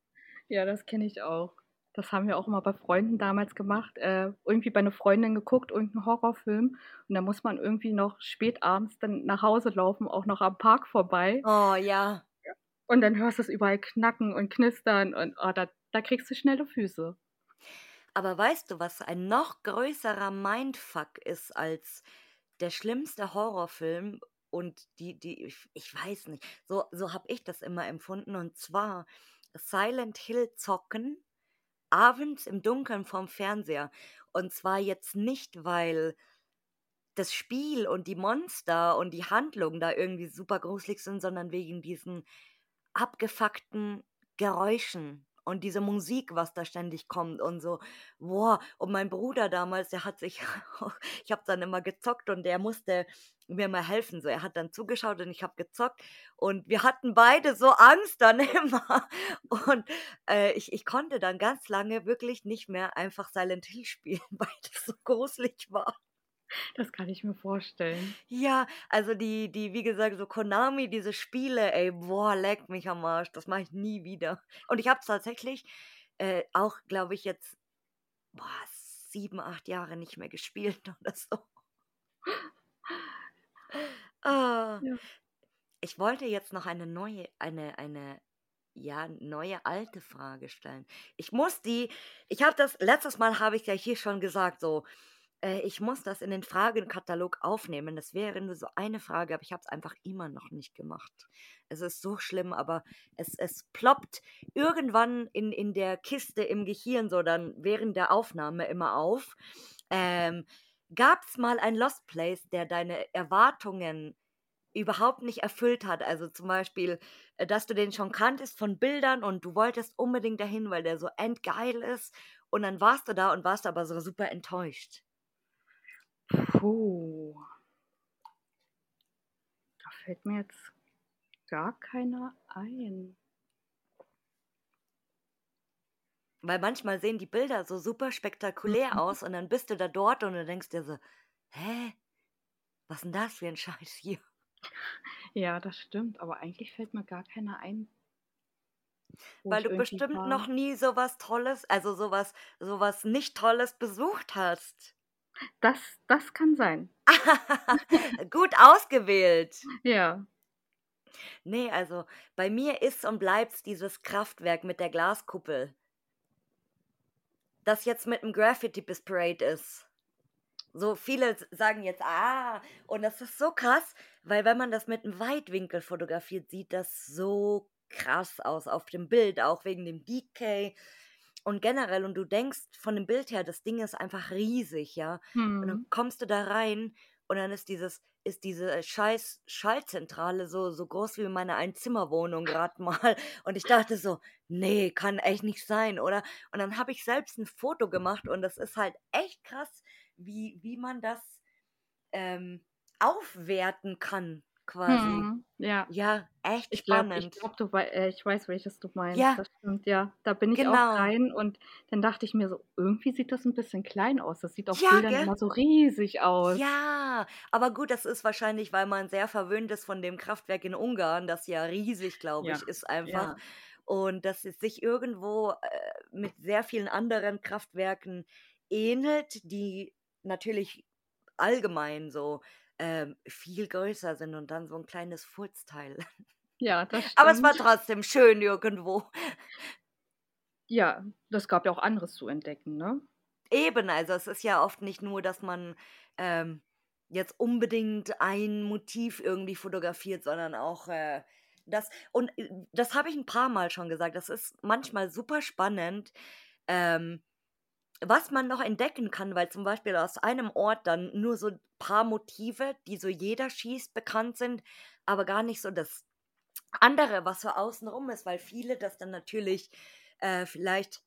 Speaker 2: Ja, das kenne ich auch. Das haben wir auch immer bei Freunden damals gemacht. Äh, irgendwie bei einer Freundin geguckt, irgendeinen Horrorfilm. Und da muss man irgendwie noch spät abends dann nach Hause laufen, auch noch am Park vorbei.
Speaker 1: Oh ja.
Speaker 2: Und dann hörst du es überall knacken und knistern und oh, da, da kriegst du schnelle Füße.
Speaker 1: Aber weißt du, was ein noch größerer Mindfuck ist als der schlimmste Horrorfilm und die, die, ich, ich weiß nicht, so, so habe ich das immer empfunden und zwar Silent Hill zocken abends im Dunkeln vorm Fernseher. Und zwar jetzt nicht, weil das Spiel und die Monster und die Handlung da irgendwie super gruselig sind, sondern wegen diesen abgefuckten Geräuschen und diese Musik, was da ständig kommt und so. Boah, und mein Bruder damals, der hat sich, ich habe dann immer gezockt und der musste mir mal helfen. So, er hat dann zugeschaut und ich habe gezockt und wir hatten beide so Angst dann immer. Und äh, ich, ich konnte dann ganz lange wirklich nicht mehr einfach Silent Hill spielen, weil das so gruselig war.
Speaker 2: Das kann ich mir vorstellen.
Speaker 1: Ja, also die, die, wie gesagt, so Konami, diese Spiele, ey, boah, leck mich am Arsch, das mache ich nie wieder. Und ich habe es tatsächlich äh, auch, glaube ich, jetzt boah, sieben, acht Jahre nicht mehr gespielt oder so. Ah,
Speaker 2: Ja.
Speaker 1: ich wollte jetzt noch eine neue, eine, eine, ja, neue alte Frage stellen. Ich muss die, ich habe das, letztes Mal habe ich ja hier schon gesagt, so, äh, ich muss das in den Fragenkatalog aufnehmen. Das wäre nur so eine Frage, aber ich habe es einfach immer noch nicht gemacht. Es ist so schlimm, aber es, es ploppt irgendwann in, in der Kiste im Gehirn so dann während der Aufnahme immer auf. Ähm, Gab es mal ein Lost Place, der deine Erwartungen überhaupt nicht erfüllt hat? Also zum Beispiel, äh, dass du den schon kanntest von Bildern und du wolltest unbedingt dahin, weil der so endgeil ist. Und dann warst du da und warst aber so super enttäuscht.
Speaker 2: Puh. Da fällt mir jetzt gar keiner ein.
Speaker 1: Weil manchmal sehen die Bilder so super spektakulär
Speaker 2: Mhm.
Speaker 1: aus und dann bist du da dort und du denkst dir so, hä? Was denn das für ein Scheiß hier?
Speaker 2: Ja, das stimmt, aber eigentlich fällt mir gar keiner ein,
Speaker 1: Weil du bestimmt
Speaker 2: war.
Speaker 1: noch nie sowas Tolles, also sowas, sowas nicht Tolles besucht hast.
Speaker 2: Das, das kann sein.
Speaker 1: Gut ausgewählt.
Speaker 2: Ja.
Speaker 1: Nee, also bei mir ist und bleibt's dieses Kraftwerk mit der Glaskuppel, das jetzt mit dem Graffiti besprayt ist. So viele sagen jetzt, ah, und das ist so krass, weil wenn man das mit einem Weitwinkel fotografiert, sieht das so krass aus auf dem Bild, auch wegen dem Decay und generell. Und du denkst von dem Bild her, das Ding ist einfach riesig, ja. Und dann
Speaker 2: Hm.
Speaker 1: kommst du da rein und dann ist dieses, ist diese scheiß Schaltzentrale so, so groß wie meine Einzimmerwohnung gerade mal. Und ich dachte so, nee, kann echt nicht sein, oder? Und dann habe ich selbst ein Foto gemacht und das ist halt echt krass, wie, wie man das ähm, aufwerten kann. Quasi.
Speaker 2: Mhm, ja.
Speaker 1: Ja, echt
Speaker 2: Ich glaube ich
Speaker 1: spannend.
Speaker 2: glaube, du wei äh, ich weiß, welches du meinst.
Speaker 1: Ja.
Speaker 2: Das stimmt, ja. Da bin ich auch
Speaker 1: Genau.
Speaker 2: rein und dann dachte ich mir so: „Irgendwie sieht das 'n bisschen klein aus.“ Das sieht auf
Speaker 1: Ja,
Speaker 2: Bildern
Speaker 1: gell?
Speaker 2: immer so riesig aus.
Speaker 1: Ja, aber gut, das ist wahrscheinlich, weil man sehr verwöhnt ist von dem Kraftwerk in Ungarn, das ja riesig, glaube
Speaker 2: Ja,
Speaker 1: ich, ist einfach.
Speaker 2: ja.
Speaker 1: Und dass es sich irgendwo, äh, mit sehr vielen anderen Kraftwerken ähnelt, die natürlich allgemein so, ähm, viel größer sind und dann so 'n kleines Furzteil.
Speaker 2: Ja, das
Speaker 1: Aber es war
Speaker 2: stimmt.
Speaker 1: trotzdem schön irgendwo.
Speaker 2: Ja, das gab ja auch anderes zu entdecken, ne?
Speaker 1: Eben, also es ist ja oft nicht nur, dass man, ähm, jetzt unbedingt ein Motiv irgendwie fotografiert, sondern auch, äh, das und, äh, das habe ich 'n paarmal schon gesagt. Das ist manchmal super spannend, ähm, was man noch entdecken kann, weil zum Beispiel aus einem Ort dann nur so 'n paar Motive, die so jeder schießt, bekannt sind, aber gar nicht so das andere, was so außen rum ist, weil viele das dann natürlich, äh, vielleicht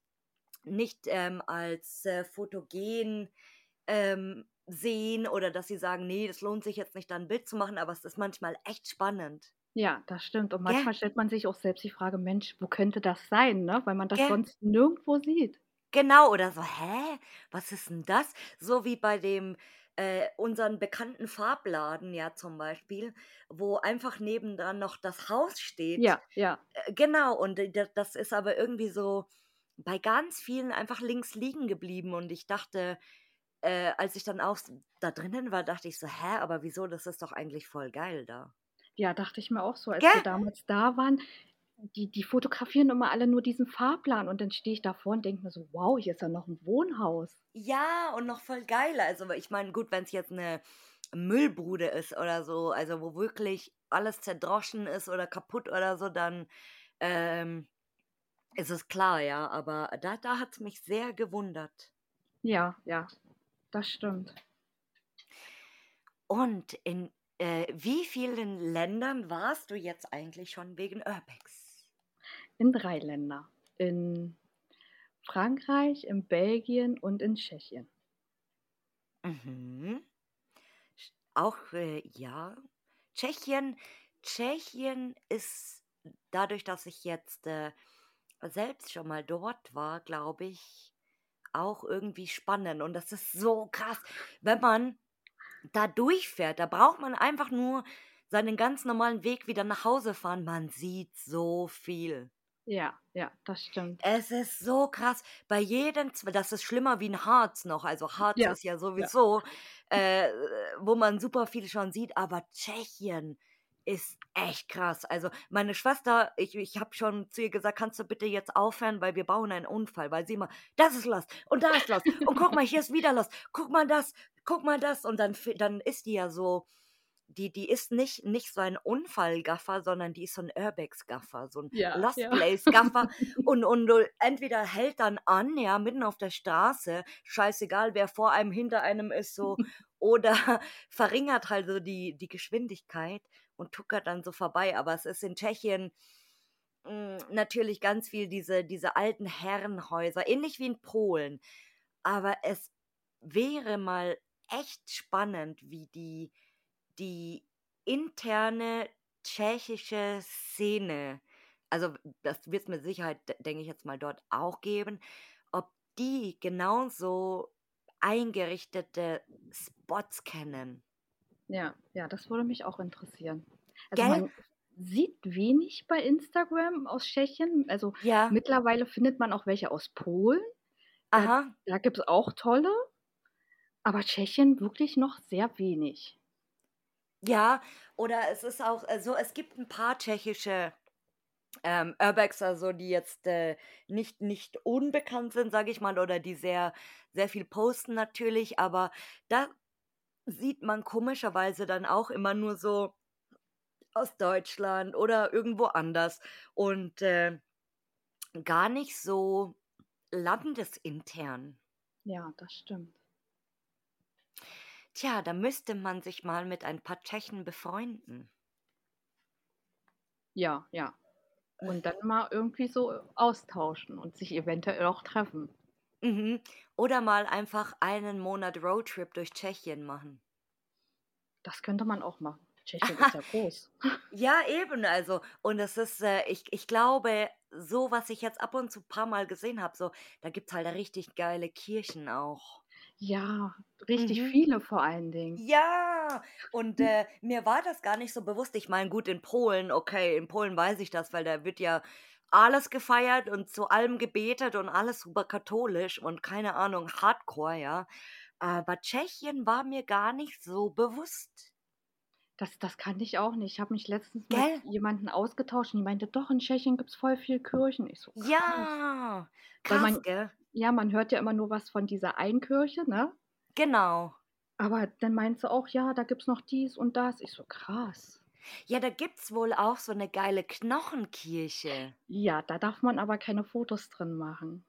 Speaker 1: nicht, ähm, als, äh, fotogen, ähm, sehen oder dass sie sagen: „Ne, das lohnt sich jetzt nicht, da 'n Bild zu machen“, aber es ist manchmal echt spannend.
Speaker 2: Ja, das stimmt. Und manchmal stellt man sich auch selbst die Frage: „Mensch, wo könnte das sein“, ne? Weil man das
Speaker 1: Gell?
Speaker 2: sonst nirgendwo sieht.
Speaker 1: Genau, oder so: „Hä, was ist 'n das?“ So wie bei dem, äh unseren bekannten Farbladen ja zum Beispiel, wo einfach nebendran noch das Haus steht.
Speaker 2: Ja, ja.
Speaker 1: Äh, genau, und das ist aber irgendwie so bei ganz vielen einfach links liegen geblieben und ich dachte, äh, als ich dann auch da drinnen war, dachte ich so: „Hä, aber wieso? Das ist doch eigentlich voll geil da.“
Speaker 2: Ja, dachte ich mir auch so, als wir
Speaker 1: Gell?
Speaker 2: damals da waren. Die die fotografieren immer alle nur diesen Fahrplan und dann stehe ich davor und denke mir so: „Wow, hier ist ja noch 'n Wohnhaus.“
Speaker 1: Ja, und noch voll geil. Also, ich meine, gut, wenn's jetzt 'ne Müllbude ist oder so, also, wo wirklich alles zerdroschen ist oder kaputt oder so, dann, ähm, ist es klar, ja, aber da da hat's mich sehr gewundert.
Speaker 2: Ja, ja, das stimmt.
Speaker 1: Und in, äh, wie vielen Ländern warst du jetzt eigentlich schon wegen Urbex?
Speaker 2: In 3 Länder. In Frankreich, in Belgien und in Tschechien.
Speaker 1: Mhm. Auch, äh, ja. Tschechien Tschechien ist dadurch, dass ich jetzt, äh, selbst schon mal dort war, glaube ich, auch irgendwie spannend und das ist so krass, wenn man da durchfährt. Da braucht man einfach nur seinen ganz normalen Weg wieder nach Hause fahren. Man sieht so viel.
Speaker 2: Ja, ja, das stimmt.
Speaker 1: Es ist so krass. Bei jedem zw das ist schlimmer wie in Harz noch. Also, Harz
Speaker 2: Ja,
Speaker 1: ist ja sowieso, äh, wo man super viel schon sieht, aber Tschechien ist echt krass. Also, meine Schwester ich ich habe schon zu ihr gesagt: „Kannst du bitte jetzt aufhören, weil wir bauen einen Unfall“, weil sie immer: „Das ist Lost und da ist Lost und guck mal, hier ist wieder Lost. Guck mal das, guck mal das.“ Und dann dann ist die ja so die die ist nicht nicht so ein Unfall-Gaffer, sondern die ist so 'n Urbex-Gaffer, so 'n
Speaker 2: Ja,
Speaker 1: Lost
Speaker 2: ja.
Speaker 1: Place-Gaffer und und du entweder hält dann an, ja, mitten auf der Straße, scheißegal, wer vor einem, hinter einem ist so, oder verringert halt so die die Geschwindigkeit und tuckert dann so vorbei. Aber es ist in Tschechien, hm, natürlich ganz viel diese diese alten Herrenhäuser, ähnlich wie in Polen. Aber es wäre mal echt spannend, wie die die interne tschechische Szene also, das wird's mit Sicherheit, denke ich jetzt mal, dort auch geben, ob die genauso eingerichtete Spots kennen.
Speaker 2: Ja, ja, das würde mich auch interessieren. Also,
Speaker 1: Gell?
Speaker 2: man sieht wenig bei Instagram aus Tschechien. Also,
Speaker 1: Ja.
Speaker 2: mittlerweile findet man auch welche aus Polen. Da
Speaker 1: Aha.
Speaker 2: da gibt's auch tolle, aber Tschechien wirklich noch sehr wenig.
Speaker 1: Ja, oder es ist auch, so es gibt 'n paar tschechische, ähm, Urbexer, so die jetzt, äh, nicht nicht unbekannt sind, sage ich mal, oder die sehr sehr viel posten natürlich, aber da sieht man komischerweise dann auch immer nur so aus Deutschland oder irgendwo anders und, äh, gar nicht so landesintern.
Speaker 2: Ja, das stimmt.
Speaker 1: Tja, da müsste man sich mal mit ein paar Tschechen befreunden.
Speaker 2: Ja, ja. Und dann mal irgendwie so austauschen und sich eventuell auch treffen.
Speaker 1: Mhm. Oder mal einfach einen Monat Roadtrip durch Tschechien machen.
Speaker 2: Das könnte man auch machen. Tschechien ist ja groß.
Speaker 1: Ja, eben, also und es ist, äh ich ich glaube, so, was ich jetzt ab und zu paar Mal gesehen habe, so, da gibt's halt richtig geile Kirchen auch.
Speaker 2: Ja, richtig
Speaker 1: Mhm.
Speaker 2: viele vor allen Dingen.
Speaker 1: Ja, und, äh, mir war das gar nicht so bewusst. Ich meine, gut, in Polen, okay, in Polen weiß ich das, weil da wird ja alles gefeiert und zu allem gebetet und alles super katholisch und keine Ahnung, Hardcore, ja. Aber Tschechien war mir gar nicht so bewusst.
Speaker 2: Das das kannte ich auch nicht. Ich habe mich letztens mit
Speaker 1: Gell?
Speaker 2: jemandem ausgetauscht und die meinte: „Doch, in Tschechien gibt's voll viel Kirchen.“ Ich so: „Krass.“
Speaker 1: Ja,
Speaker 2: Weil
Speaker 1: krass,
Speaker 2: man
Speaker 1: gell?
Speaker 2: Ja, man hört ja immer nur was von dieser einen Kirche, ne?
Speaker 1: Genau.
Speaker 2: Aber dann meint sie auch: „Ja, da gibt's noch dies und das.“ Ich so: „Krass.“
Speaker 1: Ja, da gibt's wohl auch so 'ne geile Knochenkirche.
Speaker 2: Ja, da darf man aber keine Fotos drin machen.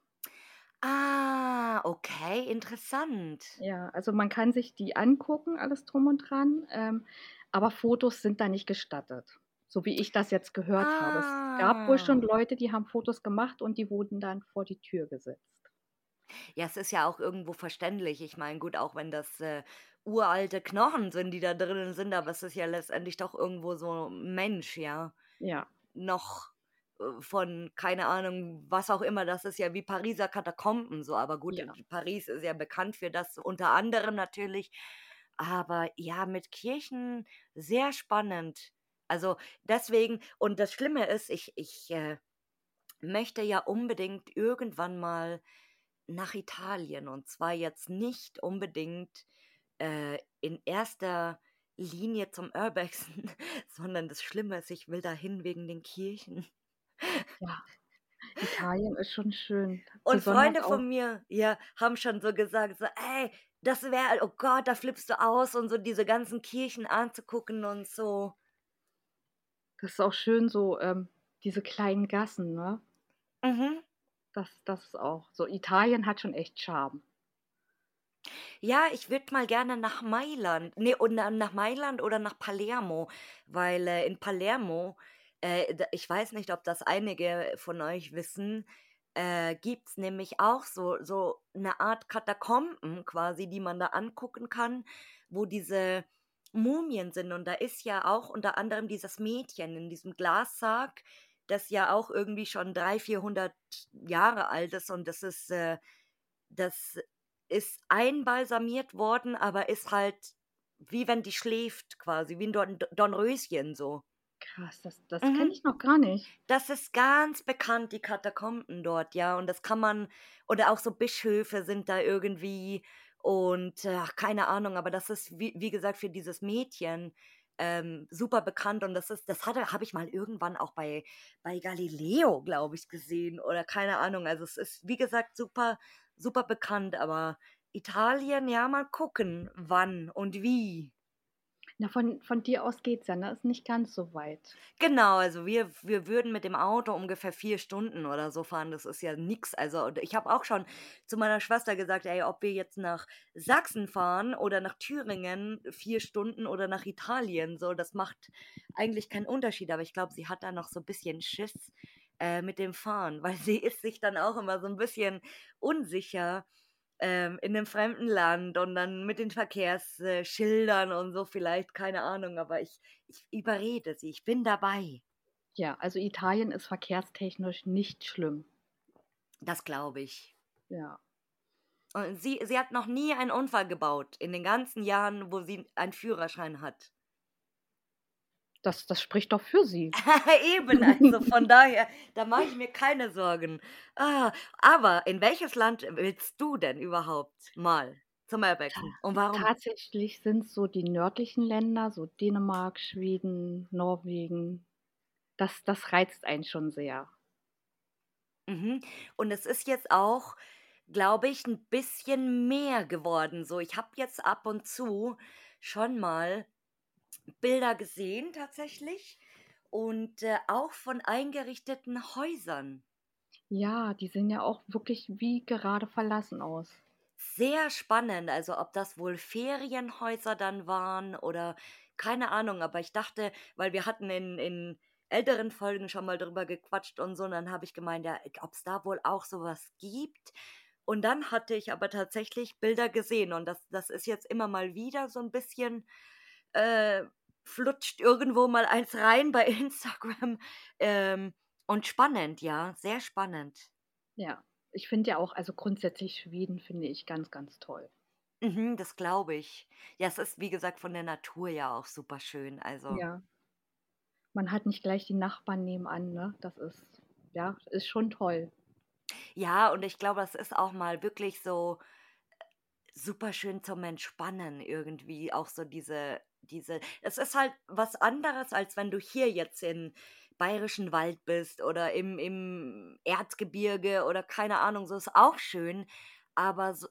Speaker 1: Ah, okay, interessant.
Speaker 2: Ja, also man kann sich die angucken, alles drum und dran, ähm, aber Fotos sind da nicht gestattet, so wie ich das jetzt gehört habe. Es gab wohl schon
Speaker 1: Ah.
Speaker 2: Leute, die haben Fotos gemacht und die wurden dann vor die Tür gesetzt.
Speaker 1: Ja, es ist ja auch irgendwo verständlich. Ich meine, gut, auch wenn das, äh, uralte Knochen sind, die da drinnen sind, aber es ist ja letztendlich doch irgendwo so 'n Mensch, ja,
Speaker 2: Ja.
Speaker 1: noch, äh, von keine Ahnung, was auch immer. Das ist ja wie Pariser Katakomben so, aber gut,
Speaker 2: Ja.
Speaker 1: Paris ist ja bekannt für das unter anderem natürlich. Aber ja, mit Kirchen sehr spannend. Also, deswegen und das Schlimme ist, ich ich, äh, möchte ja unbedingt irgendwann mal nach Italien und zwar jetzt nicht unbedingt, äh, in erster Linie zum Urbexen, sondern das Schlimme ist, ich will dahin wegen den Kirchen.
Speaker 2: Ja, Italien ist schon schön,
Speaker 1: Und Freunde von mir, ja, haben schon so gesagt, so: „Ey, das wäre oh Gott, da flippst du aus und so diese ganzen Kirchen anzugucken und so.“
Speaker 2: Das ist auch schön so, ähm, diese kleinen Gassen, ne?
Speaker 1: Mhm.
Speaker 2: Das das ist auch so Italien hat schon echt Charme.
Speaker 1: Ja, ich würde mal gerne nach Mailand. Ne, und na nach Mailand oder nach Palermo, weil, äh, in Palermo, äh, ich weiß nicht, ob das einige von euch wissen, äh, gibt's nämlich auch so so 'ne Art Katakomben quasi, die man da angucken kann, wo diese Mumien sind. Und da ist ja auch unter anderem dieses Mädchen in diesem Glassarg, das ja auch irgendwie schon 300, 400 Jahre alt ist und das ist, äh das ist einbalsamiert worden, aber ist halt wie wenn die schläft quasi, wie 'n Dorn Dornröschen so.
Speaker 2: Krass, das das kenne
Speaker 1: Mhm.
Speaker 2: ich noch gar nicht.
Speaker 1: Das ist ganz bekannt, die Katakomben dort, ja, und das kann man oder auch so Bischöfe sind da irgendwie und, ach, keine Ahnung, aber das ist, wie wie gesagt, für dieses Mädchen, ähm, super bekannt und das ist das hatte habe ich mal irgendwann auch bei bei Galileo, glaube ich, gesehen oder keine Ahnung. Also, es ist, wie gesagt, super super bekannt, aber Italien, ja, mal gucken, wann und wie.
Speaker 2: Na, von von dir aus geht's ja, ne? Ist nicht ganz so weit.
Speaker 1: Genau, also wir wir würden mit dem Auto ungefähr 4 Stunden oder so fahren. Das ist ja nix. Also, ich habe auch schon zu meiner Schwester gesagt: „Ey, ob wir jetzt nach Sachsen fahren oder nach Thüringen, 4 Stunden oder nach Italien, so, das macht eigentlich keinen Unterschied.“ Aber ich glaube, sie hat da noch so bisschen Schiss, äh, mit dem Fahren, weil sie ist sich dann auch immer so 'n bisschen unsicher, ähm, in 'nem fremden Land und dann mit den Verkehrs äh, Schildern und so vielleicht, keine Ahnung, aber ich ich überrede sie. Ich bin dabei.
Speaker 2: Ja, also Italien ist verkehrstechnisch nicht schlimm.
Speaker 1: Das glaube ich.
Speaker 2: Ja.
Speaker 1: Und sie sie hat noch nie einen Unfall gebaut in den ganzen Jahren, wo sie einen Führerschein hat.
Speaker 2: Das das spricht doch für sie.
Speaker 1: Eben, also von daher, da mache ich mir keine Sorgen. Ah, aber in welches Land willst du denn überhaupt mal zum Urbexen und warum?
Speaker 2: tatsächlich sind's so die nördlichen Länder, so Dänemark, Schweden, Norwegen. Das das reizt einen schon sehr.
Speaker 1: Mhm. Und es ist jetzt auch, glaube ich, 'n bisschen mehr geworden so. Ich habe jetzt ab und zu schon mal Bilder gesehen tatsächlich und, äh, auch von eingerichteten Häusern.
Speaker 2: Ja, die sehen ja auch wirklich wie gerade verlassen aus.
Speaker 1: Sehr spannend, also ob das wohl Ferienhäuser dann waren oder keine Ahnung, aber ich dachte weil wir hatten in in älteren Folgen schon mal drüber gequatscht und so und dann habe ich gemeint, ja, ob's da wohl auch so was gibt. Und dann hatte ich aber tatsächlich Bilder gesehen und das das ist jetzt immer mal wieder so 'n bisschen, äh, flutscht irgendwo mal eins rein bei Instagram. Ähm, und spannend, ja, sehr spannend.
Speaker 2: Ja, ich finde ja auch, also grundsätzlich Schweden finde ich ganz, ganz toll.
Speaker 1: Mhm, das glaube ich. Ja, es ist, wie gesagt, von der Natur ja auch super schön. Also,
Speaker 2: Ja. Man hat nicht gleich die Nachbarn nebenan, ne? Das ist, ja, ist schon toll.
Speaker 1: ja, und ich glaube, das ist auch mal wirklich so super schön zum Entspannen irgendwie. Auch so diese, diese, es ist halt was anderes, als wenn du hier jetzt in bayerischen Wald bist oder im, im Erzgebirge oder keine Ahnung, so ist auch schön. Aber so,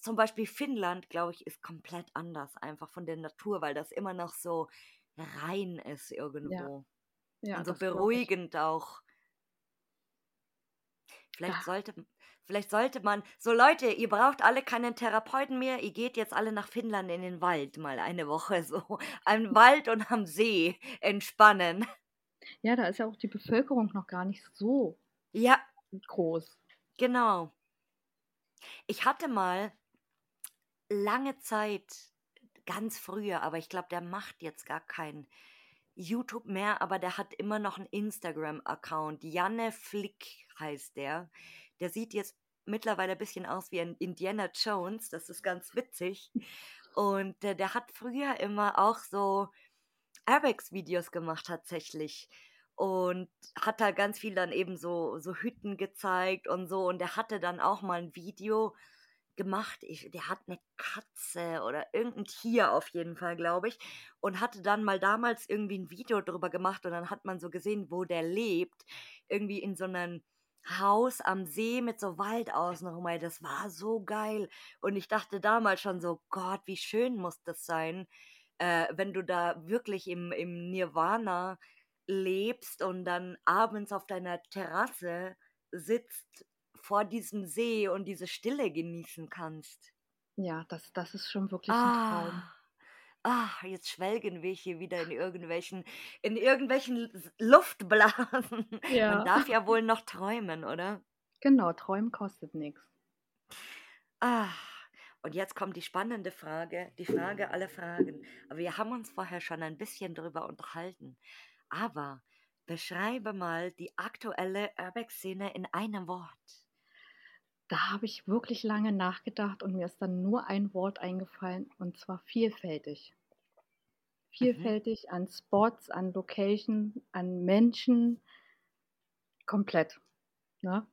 Speaker 1: zum Beispiel Finnland, glaube ich, ist komplett anders einfach von der Natur, weil das immer noch so rein ist
Speaker 2: Ja,
Speaker 1: irgendwo.
Speaker 2: ja,
Speaker 1: Und so beruhigend auch. Vielleicht
Speaker 2: Ja,
Speaker 1: sollte, vielleicht sollte man, so Leute, ihr braucht alle keinen Therapeuten mehr, ihr geht jetzt alle nach Finnland in den Wald mal eine Woche so. Am Wald und am See entspannen.
Speaker 2: ja, da ist ja auch die Bevölkerung noch gar nicht so
Speaker 1: Ja,
Speaker 2: groß.
Speaker 1: genau. Ich hatte mal lange Zeit, ganz früher, aber ich glaube, der macht jetzt gar kein YouTube mehr, aber der hat immer noch einen Instagram-Account. Janne Flick heißt der. Der sieht jetzt mittlerweile ein bisschen aus wie ein Indiana Jones. Das ist ganz witzig. Und äh, der hat früher immer auch so Airbags-Videos gemacht tatsächlich. Und hat da ganz viel dann eben so, so Hütten gezeigt und so. Und der hatte dann auch mal ein Video gemacht. Ich, der hat eine Katze oder irgendein Tier auf jeden Fall, glaube ich. Und hatte dann mal damals irgendwie ein Video drüber gemacht. Und dann hat man so gesehen, wo der lebt. Irgendwie in so einem Haus am See mit so Wald außenrum. ey, Das war so geil. Und ich dachte damals schon so, Gott, wie schön muss das sein, äh, wenn du da wirklich im, im Nirvana lebst und dann abends auf deiner Terrasse sitzt vor diesem See und diese Stille genießen kannst.
Speaker 2: Ja, das, das ist schon wirklich ein Traum.
Speaker 1: Ah, ah, jetzt schwelgen wir hier wieder in irgendwelchen, in irgendwelchen Luftblasen. Man
Speaker 2: Ja.
Speaker 1: darf ja wohl noch träumen, oder?
Speaker 2: Genau, träumen kostet nichts.
Speaker 1: Ah, und jetzt kommt die spannende Frage, die Frage aller Fragen. Aber wir haben uns vorher schon ein bisschen drüber unterhalten. Aber beschreibe mal die aktuelle Urbex-Szene in einem Wort.
Speaker 2: Da habe ich wirklich lange nachgedacht und mir ist dann nur ein Wort eingefallen und zwar vielfältig.
Speaker 1: Mhm.
Speaker 2: Vielfältig an Spots, an Location, an Menschen, komplett. Ne?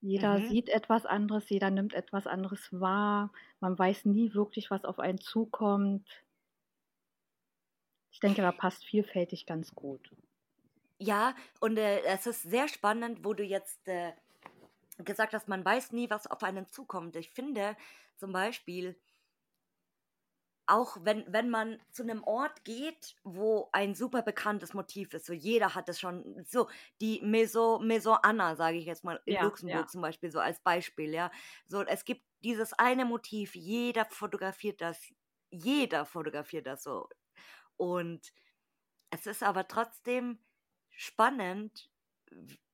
Speaker 2: Jeder
Speaker 1: Mhm.
Speaker 2: sieht etwas anderes, jeder nimmt etwas anderes wahr. Man weiß nie wirklich, was auf einen zukommt. Ich denke, da passt vielfältig ganz gut.
Speaker 1: Ja, und äh, es ist sehr spannend, wo du jetzt äh, gesagt hast, man weiß nie, was auf einen zukommt. Ich finde zum Beispiel, auch wenn, wenn man zu einem Ort geht, wo ein super bekanntes Motiv ist, so jeder hat es schon, so die Meso, Meso Anna, sage ich jetzt mal, in
Speaker 2: Ja,
Speaker 1: Luxemburg
Speaker 2: ja.
Speaker 1: zum Beispiel, so als Beispiel, ja. So, es gibt dieses eine Motiv, jeder fotografiert das, jeder fotografiert das so. Und es ist aber trotzdem spannend,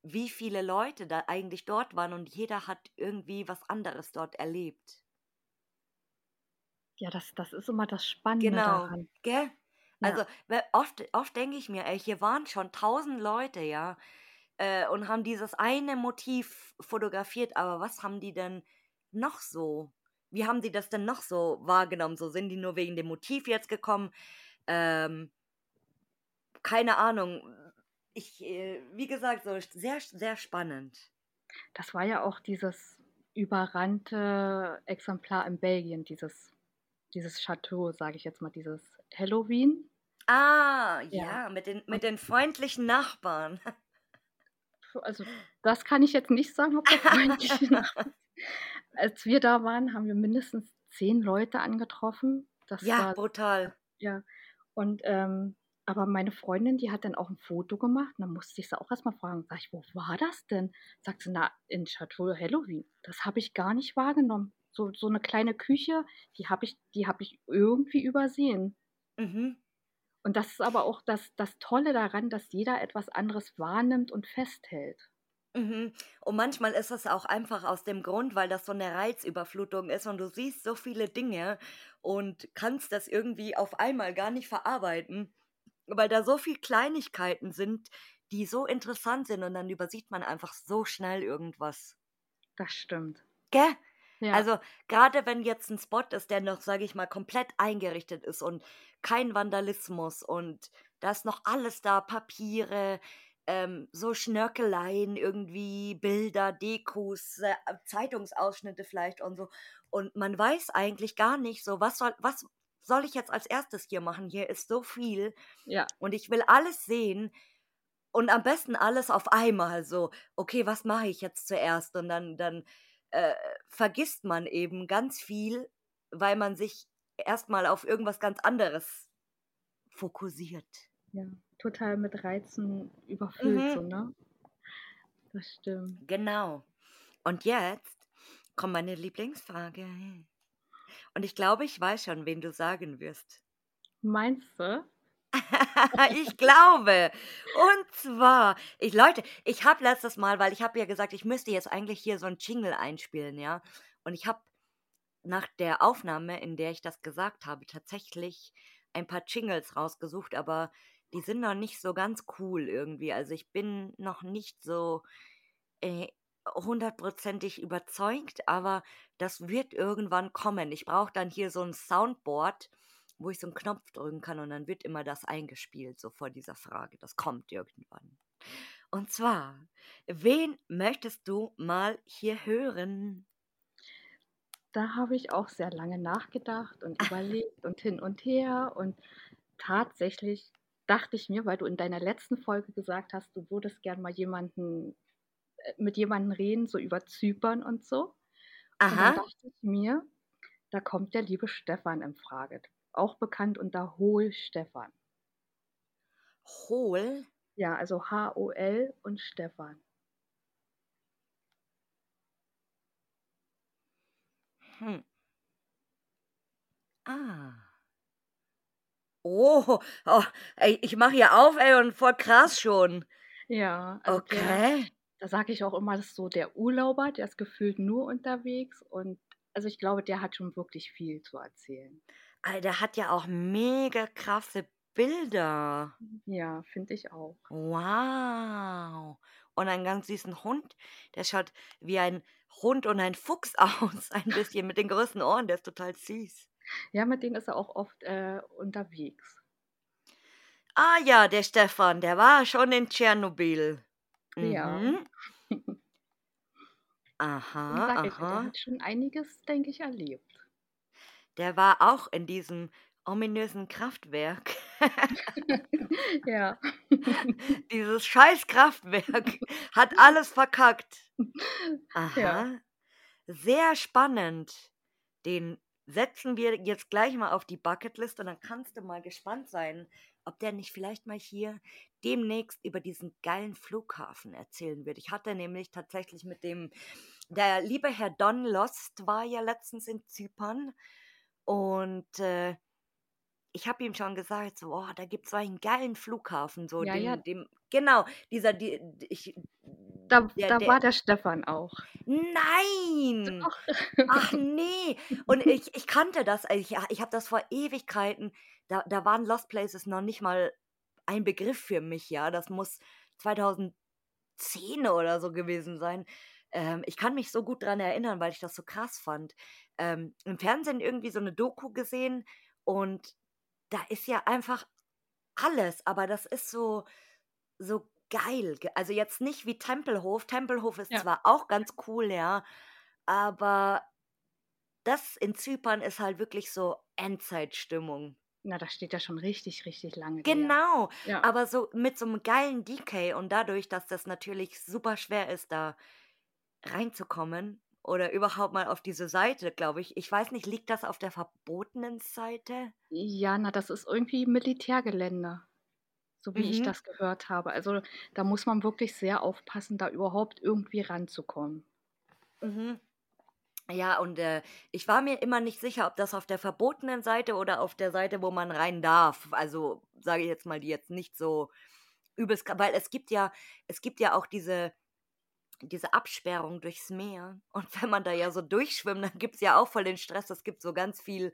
Speaker 1: wie viele Leute da eigentlich dort waren und jeder hat irgendwie was anderes dort erlebt.
Speaker 2: Ja, das, das ist immer das Spannende
Speaker 1: Genau,
Speaker 2: daran.
Speaker 1: gell?
Speaker 2: Ja,
Speaker 1: Also oft, oft denke ich mir, ey, hier waren schon tausend Leute, ja, äh, und haben dieses eine Motiv fotografiert, aber was haben die denn noch so? Wie haben die das denn noch so wahrgenommen? So sind die nur wegen dem Motiv jetzt gekommen? Ähm, keine Ahnung. Ich, äh, wie gesagt, so sehr, sehr spannend.
Speaker 2: das war ja auch dieses überrannte Exemplar in Belgien, dieses, dieses Chateau, sage ich jetzt mal, dieses Halloween.
Speaker 1: Ah,
Speaker 2: Ja,
Speaker 1: ja, mit den, mit den freundlichen Nachbarn.
Speaker 2: also das kann ich jetzt nicht sagen, ob der freundliche Nachbarn. Als wir da waren, haben wir mindestens zehn Leute angetroffen. Das
Speaker 1: Ja,
Speaker 2: war,
Speaker 1: brutal.
Speaker 2: ja, und ähm, aber meine Freundin, die hat dann auch ein Foto gemacht. Und dann musste ich sie auch erstmal fragen, sag ich, wo war das denn? Sagt sie, na, in Chateau Halloween. Das habe ich gar nicht wahrgenommen. So, so eine kleine Küche, die habe ich, die habe ich irgendwie übersehen.
Speaker 1: Mhm.
Speaker 2: Und das ist aber auch das, das Tolle daran, dass jeder etwas anderes wahrnimmt und festhält.
Speaker 1: Mhm. Und manchmal ist das auch einfach aus dem Grund, weil das so eine Reizüberflutung ist und du siehst so viele Dinge und kannst das irgendwie auf einmal gar nicht verarbeiten, weil da so viele Kleinigkeiten sind, die so interessant sind und dann übersieht man einfach so schnell irgendwas.
Speaker 2: Das stimmt.
Speaker 1: Gell?
Speaker 2: Ja.
Speaker 1: Also gerade wenn jetzt ein Spot ist, der noch, sage ich mal, komplett eingerichtet ist und kein Vandalismus und da ist noch alles da, Papiere, ähm, so Schnörkeleien, irgendwie Bilder, Dekos, äh, Zeitungsausschnitte vielleicht und so. Und man weiß eigentlich gar nicht so, was soll, was soll ich jetzt als erstes hier machen? Hier ist so viel
Speaker 2: Ja.
Speaker 1: und ich will alles sehen und am besten alles auf einmal so. Okay, was mache ich jetzt zuerst? Und dann, dann äh, vergisst man eben ganz viel, weil man sich erstmal auf irgendwas ganz anderes fokussiert.
Speaker 2: Ja, total mit Reizen überfüllt,
Speaker 1: Mhm.
Speaker 2: so, ne? Das stimmt.
Speaker 1: Genau. Und jetzt kommt meine Lieblingsfrage. Und ich glaube, ich weiß schon, wen du sagen wirst.
Speaker 2: Meinst du?
Speaker 1: ich glaube. Und zwar, ich Leute, ich habe letztes Mal, weil ich habe ja gesagt, ich müsste jetzt eigentlich hier so ein Jingle einspielen, ja. Und ich habe nach der Aufnahme, in der ich das gesagt habe, tatsächlich ein paar Jingles rausgesucht, aber die sind noch nicht so ganz cool irgendwie. Also ich bin noch nicht so äh, hundertprozentig überzeugt, aber das wird irgendwann kommen. Ich brauche dann hier so ein Soundboard, wo ich so einen Knopf drücken kann und dann wird immer das eingespielt, so vor dieser Frage. Das kommt irgendwann. Und zwar, wen möchtest du mal hier hören?
Speaker 2: Da habe ich auch sehr lange nachgedacht und überlegt und hin und her. Und tatsächlich dachte ich mir, weil du in deiner letzten Folge gesagt hast, du würdest gern mal jemanden äh, mit jemandem reden, so über Zypern und so. Und dann
Speaker 1: Aha.
Speaker 2: dachte ich mir, da kommt der liebe Stefan in Frage. Auch bekannt unter Hohl Stefan.
Speaker 1: Hol.
Speaker 2: Ja, also H-O-L und Stefan.
Speaker 1: Hm. Ah. Oh, oh ey, ich mache hier auf, ey, und voll krass schon.
Speaker 2: Ja, also der,
Speaker 1: Okay.
Speaker 2: da sage ich auch immer, das ist so der Urlauber, der ist gefühlt nur unterwegs und also ich glaube, der hat schon wirklich viel zu erzählen.
Speaker 1: Der hat ja auch mega krasse Bilder.
Speaker 2: Ja, finde ich auch.
Speaker 1: Wow. Und einen ganz süßen Hund. Der schaut wie ein Hund und ein Fuchs aus. Ein bisschen mit den größten Ohren. Der ist total süß.
Speaker 2: Ja, mit denen ist er auch oft äh, unterwegs.
Speaker 1: Ah ja, der Stefan, der war schon in Tschernobyl.
Speaker 2: Ja.
Speaker 1: Mhm.
Speaker 2: Und
Speaker 1: Aha, aha.
Speaker 2: hat schon einiges, denke ich, erlebt.
Speaker 1: Der war auch in diesem ominösen Kraftwerk.
Speaker 2: ja.
Speaker 1: Dieses scheiß Kraftwerk hat alles verkackt. Aha.
Speaker 2: Ja.
Speaker 1: Sehr spannend. Den setzen wir jetzt gleich mal auf die Bucketlist und dann kannst du mal gespannt sein, ob der nicht vielleicht mal hier demnächst über diesen geilen Flughafen erzählen wird. Ich hatte nämlich tatsächlich mit dem, der liebe Herr Don Lost war ja letztens in Zypern und äh, ich habe ihm schon gesagt, so, oh, da gibt es so einen geilen Flughafen, so
Speaker 2: Ja,
Speaker 1: dem,
Speaker 2: ja.
Speaker 1: dem, genau, dieser, die, ich,
Speaker 2: Da,
Speaker 1: der,
Speaker 2: da
Speaker 1: der,
Speaker 2: war der Stefan auch.
Speaker 1: Nein!
Speaker 2: Doch.
Speaker 1: Ach nee! Und ich, ich kannte das, also ich, ich habe das vor Ewigkeiten, da, da waren Lost Places noch nicht mal ein Begriff für mich, ja. Das muss 2010 oder so gewesen sein. Ähm, ich kann mich so gut dran erinnern, weil ich das so krass fand. Ähm, Im Fernsehen irgendwie so eine Doku gesehen und da ist ja einfach alles, aber das ist so, so geil. ge- Also jetzt nicht wie Tempelhof. Tempelhof ist
Speaker 2: Ja.
Speaker 1: zwar auch ganz cool, ja, aber das in Zypern ist halt wirklich so Endzeitstimmung.
Speaker 2: Na, das steht ja schon richtig, richtig lange.
Speaker 1: Genau,
Speaker 2: Ja.
Speaker 1: aber so mit so einem geilen DK und dadurch, dass das natürlich super schwer ist, da reinzukommen oder überhaupt mal auf diese Seite, glaube ich. Ich weiß nicht, liegt das auf der verbotenen Seite?
Speaker 2: Ja, na, das ist irgendwie Militärgelände, so wie ich
Speaker 1: Mhm.
Speaker 2: das gehört habe. Also da muss man wirklich sehr aufpassen, da überhaupt irgendwie ranzukommen.
Speaker 1: Mhm. Ja, und äh, ich war mir immer nicht sicher, ob das auf der verbotenen Seite oder auf der Seite, wo man rein darf. Also sage ich jetzt mal, die jetzt nicht so übelst, weil es gibt ja, es gibt ja auch diese diese Absperrung durchs Meer. Und wenn man da ja so durchschwimmt, dann gibt es ja auch voll den Stress. Es gibt so ganz viel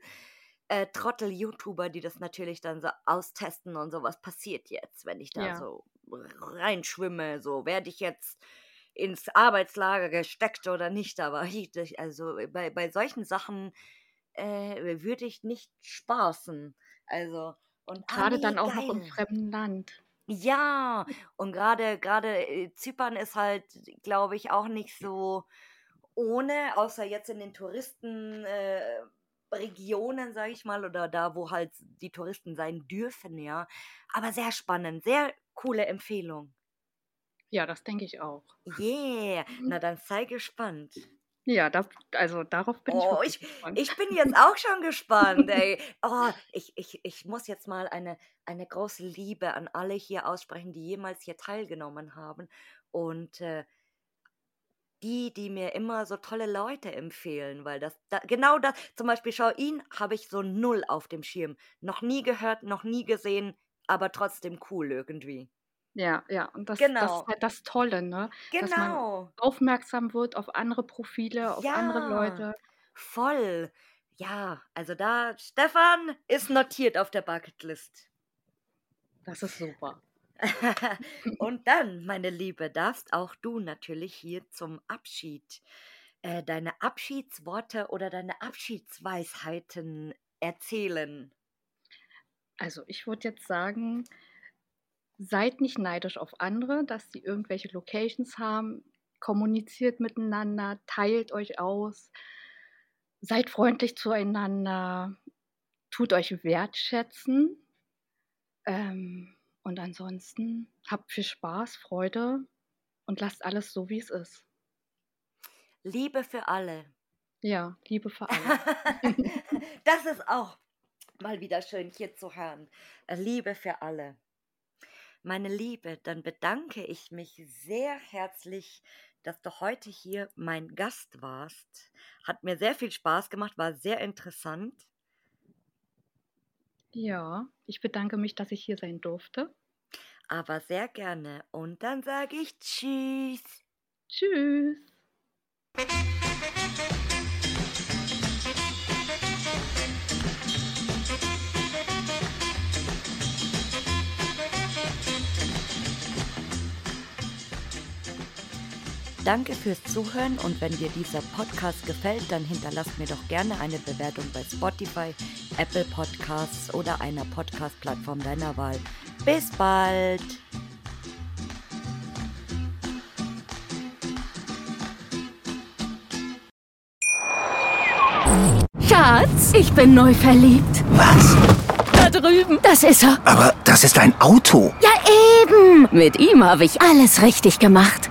Speaker 1: äh, Trottel-YouTuber, die das natürlich dann so austesten und so, was passiert jetzt, wenn ich da
Speaker 2: Ja.
Speaker 1: so reinschwimme, so werde ich jetzt ins Arbeitslager gesteckt oder nicht, aber ich, also bei, bei solchen Sachen äh, würde ich nicht spaßen. Also, und ah,
Speaker 2: Gerade
Speaker 1: nee,
Speaker 2: dann auch noch im
Speaker 1: geil.
Speaker 2: fremden Land.
Speaker 1: Ja, und gerade gerade äh, Zypern ist halt, glaube ich, auch nicht so ohne, außer jetzt in den Touristen äh, sage ich mal, oder da, wo halt die Touristen sein dürfen, ja. Aber sehr spannend, sehr coole Empfehlung.
Speaker 2: Ja, das denke ich auch.
Speaker 1: Yeah, na dann sei gespannt.
Speaker 2: Ja, da, also darauf bin ich
Speaker 1: Oh,
Speaker 2: wirklich
Speaker 1: ich,
Speaker 2: gespannt.
Speaker 1: ich bin jetzt auch schon gespannt, ey. Oh, ich, ich, ich muss jetzt mal eine, eine große Liebe an alle hier aussprechen, die jemals hier teilgenommen haben. Und äh, die, die mir immer so tolle Leute empfehlen, weil das, da, genau das, zum Beispiel, schau, ihn habe ich so null auf dem Schirm. Noch nie gehört, noch nie gesehen, aber trotzdem cool irgendwie.
Speaker 2: Ja, ja, und das, das
Speaker 1: Genau.
Speaker 2: ist halt das Tolle, ne? Dass man
Speaker 1: Genau.
Speaker 2: aufmerksam wird auf andere Profile, auf andere
Speaker 1: Ja,
Speaker 2: Leute.
Speaker 1: voll. Ja, also da, Stefan ist notiert auf der Bucketlist.
Speaker 2: Das ist super.
Speaker 1: Und dann, meine Liebe, darfst auch du natürlich hier zum Abschied äh, deine Abschiedsworte oder deine Abschiedsweisheiten erzählen.
Speaker 2: Also ich würde jetzt sagen, seid nicht neidisch auf andere, dass sie irgendwelche Locations haben. Kommuniziert miteinander, teilt euch aus, seid freundlich zueinander, tut euch wertschätzen. Ähm, und ansonsten habt viel Spaß, Freude und lasst alles so, wie es ist.
Speaker 1: Liebe für alle.
Speaker 2: Ja, Liebe für alle.
Speaker 1: das ist auch mal wieder schön hier zu hören. Liebe für alle. Meine Liebe, dann bedanke ich mich sehr herzlich, dass du heute hier mein Gast warst. Hat mir sehr viel Spaß gemacht, war sehr interessant.
Speaker 2: Ja, ich bedanke mich, dass ich hier sein durfte.
Speaker 1: Aber sehr gerne. Und dann sage ich Tschüss.
Speaker 2: Tschüss.
Speaker 1: Danke fürs Zuhören und wenn dir dieser Podcast gefällt, dann hinterlass mir doch gerne eine Bewertung bei Spotify, Apple Podcasts oder einer Podcast-Plattform deiner Wahl. Bis bald!
Speaker 3: Schatz, ich bin neu verliebt.
Speaker 4: Was?
Speaker 3: Da drüben. Das ist er.
Speaker 4: Aber das ist ein Auto.
Speaker 3: Ja, eben. Mit ihm habe ich alles richtig gemacht.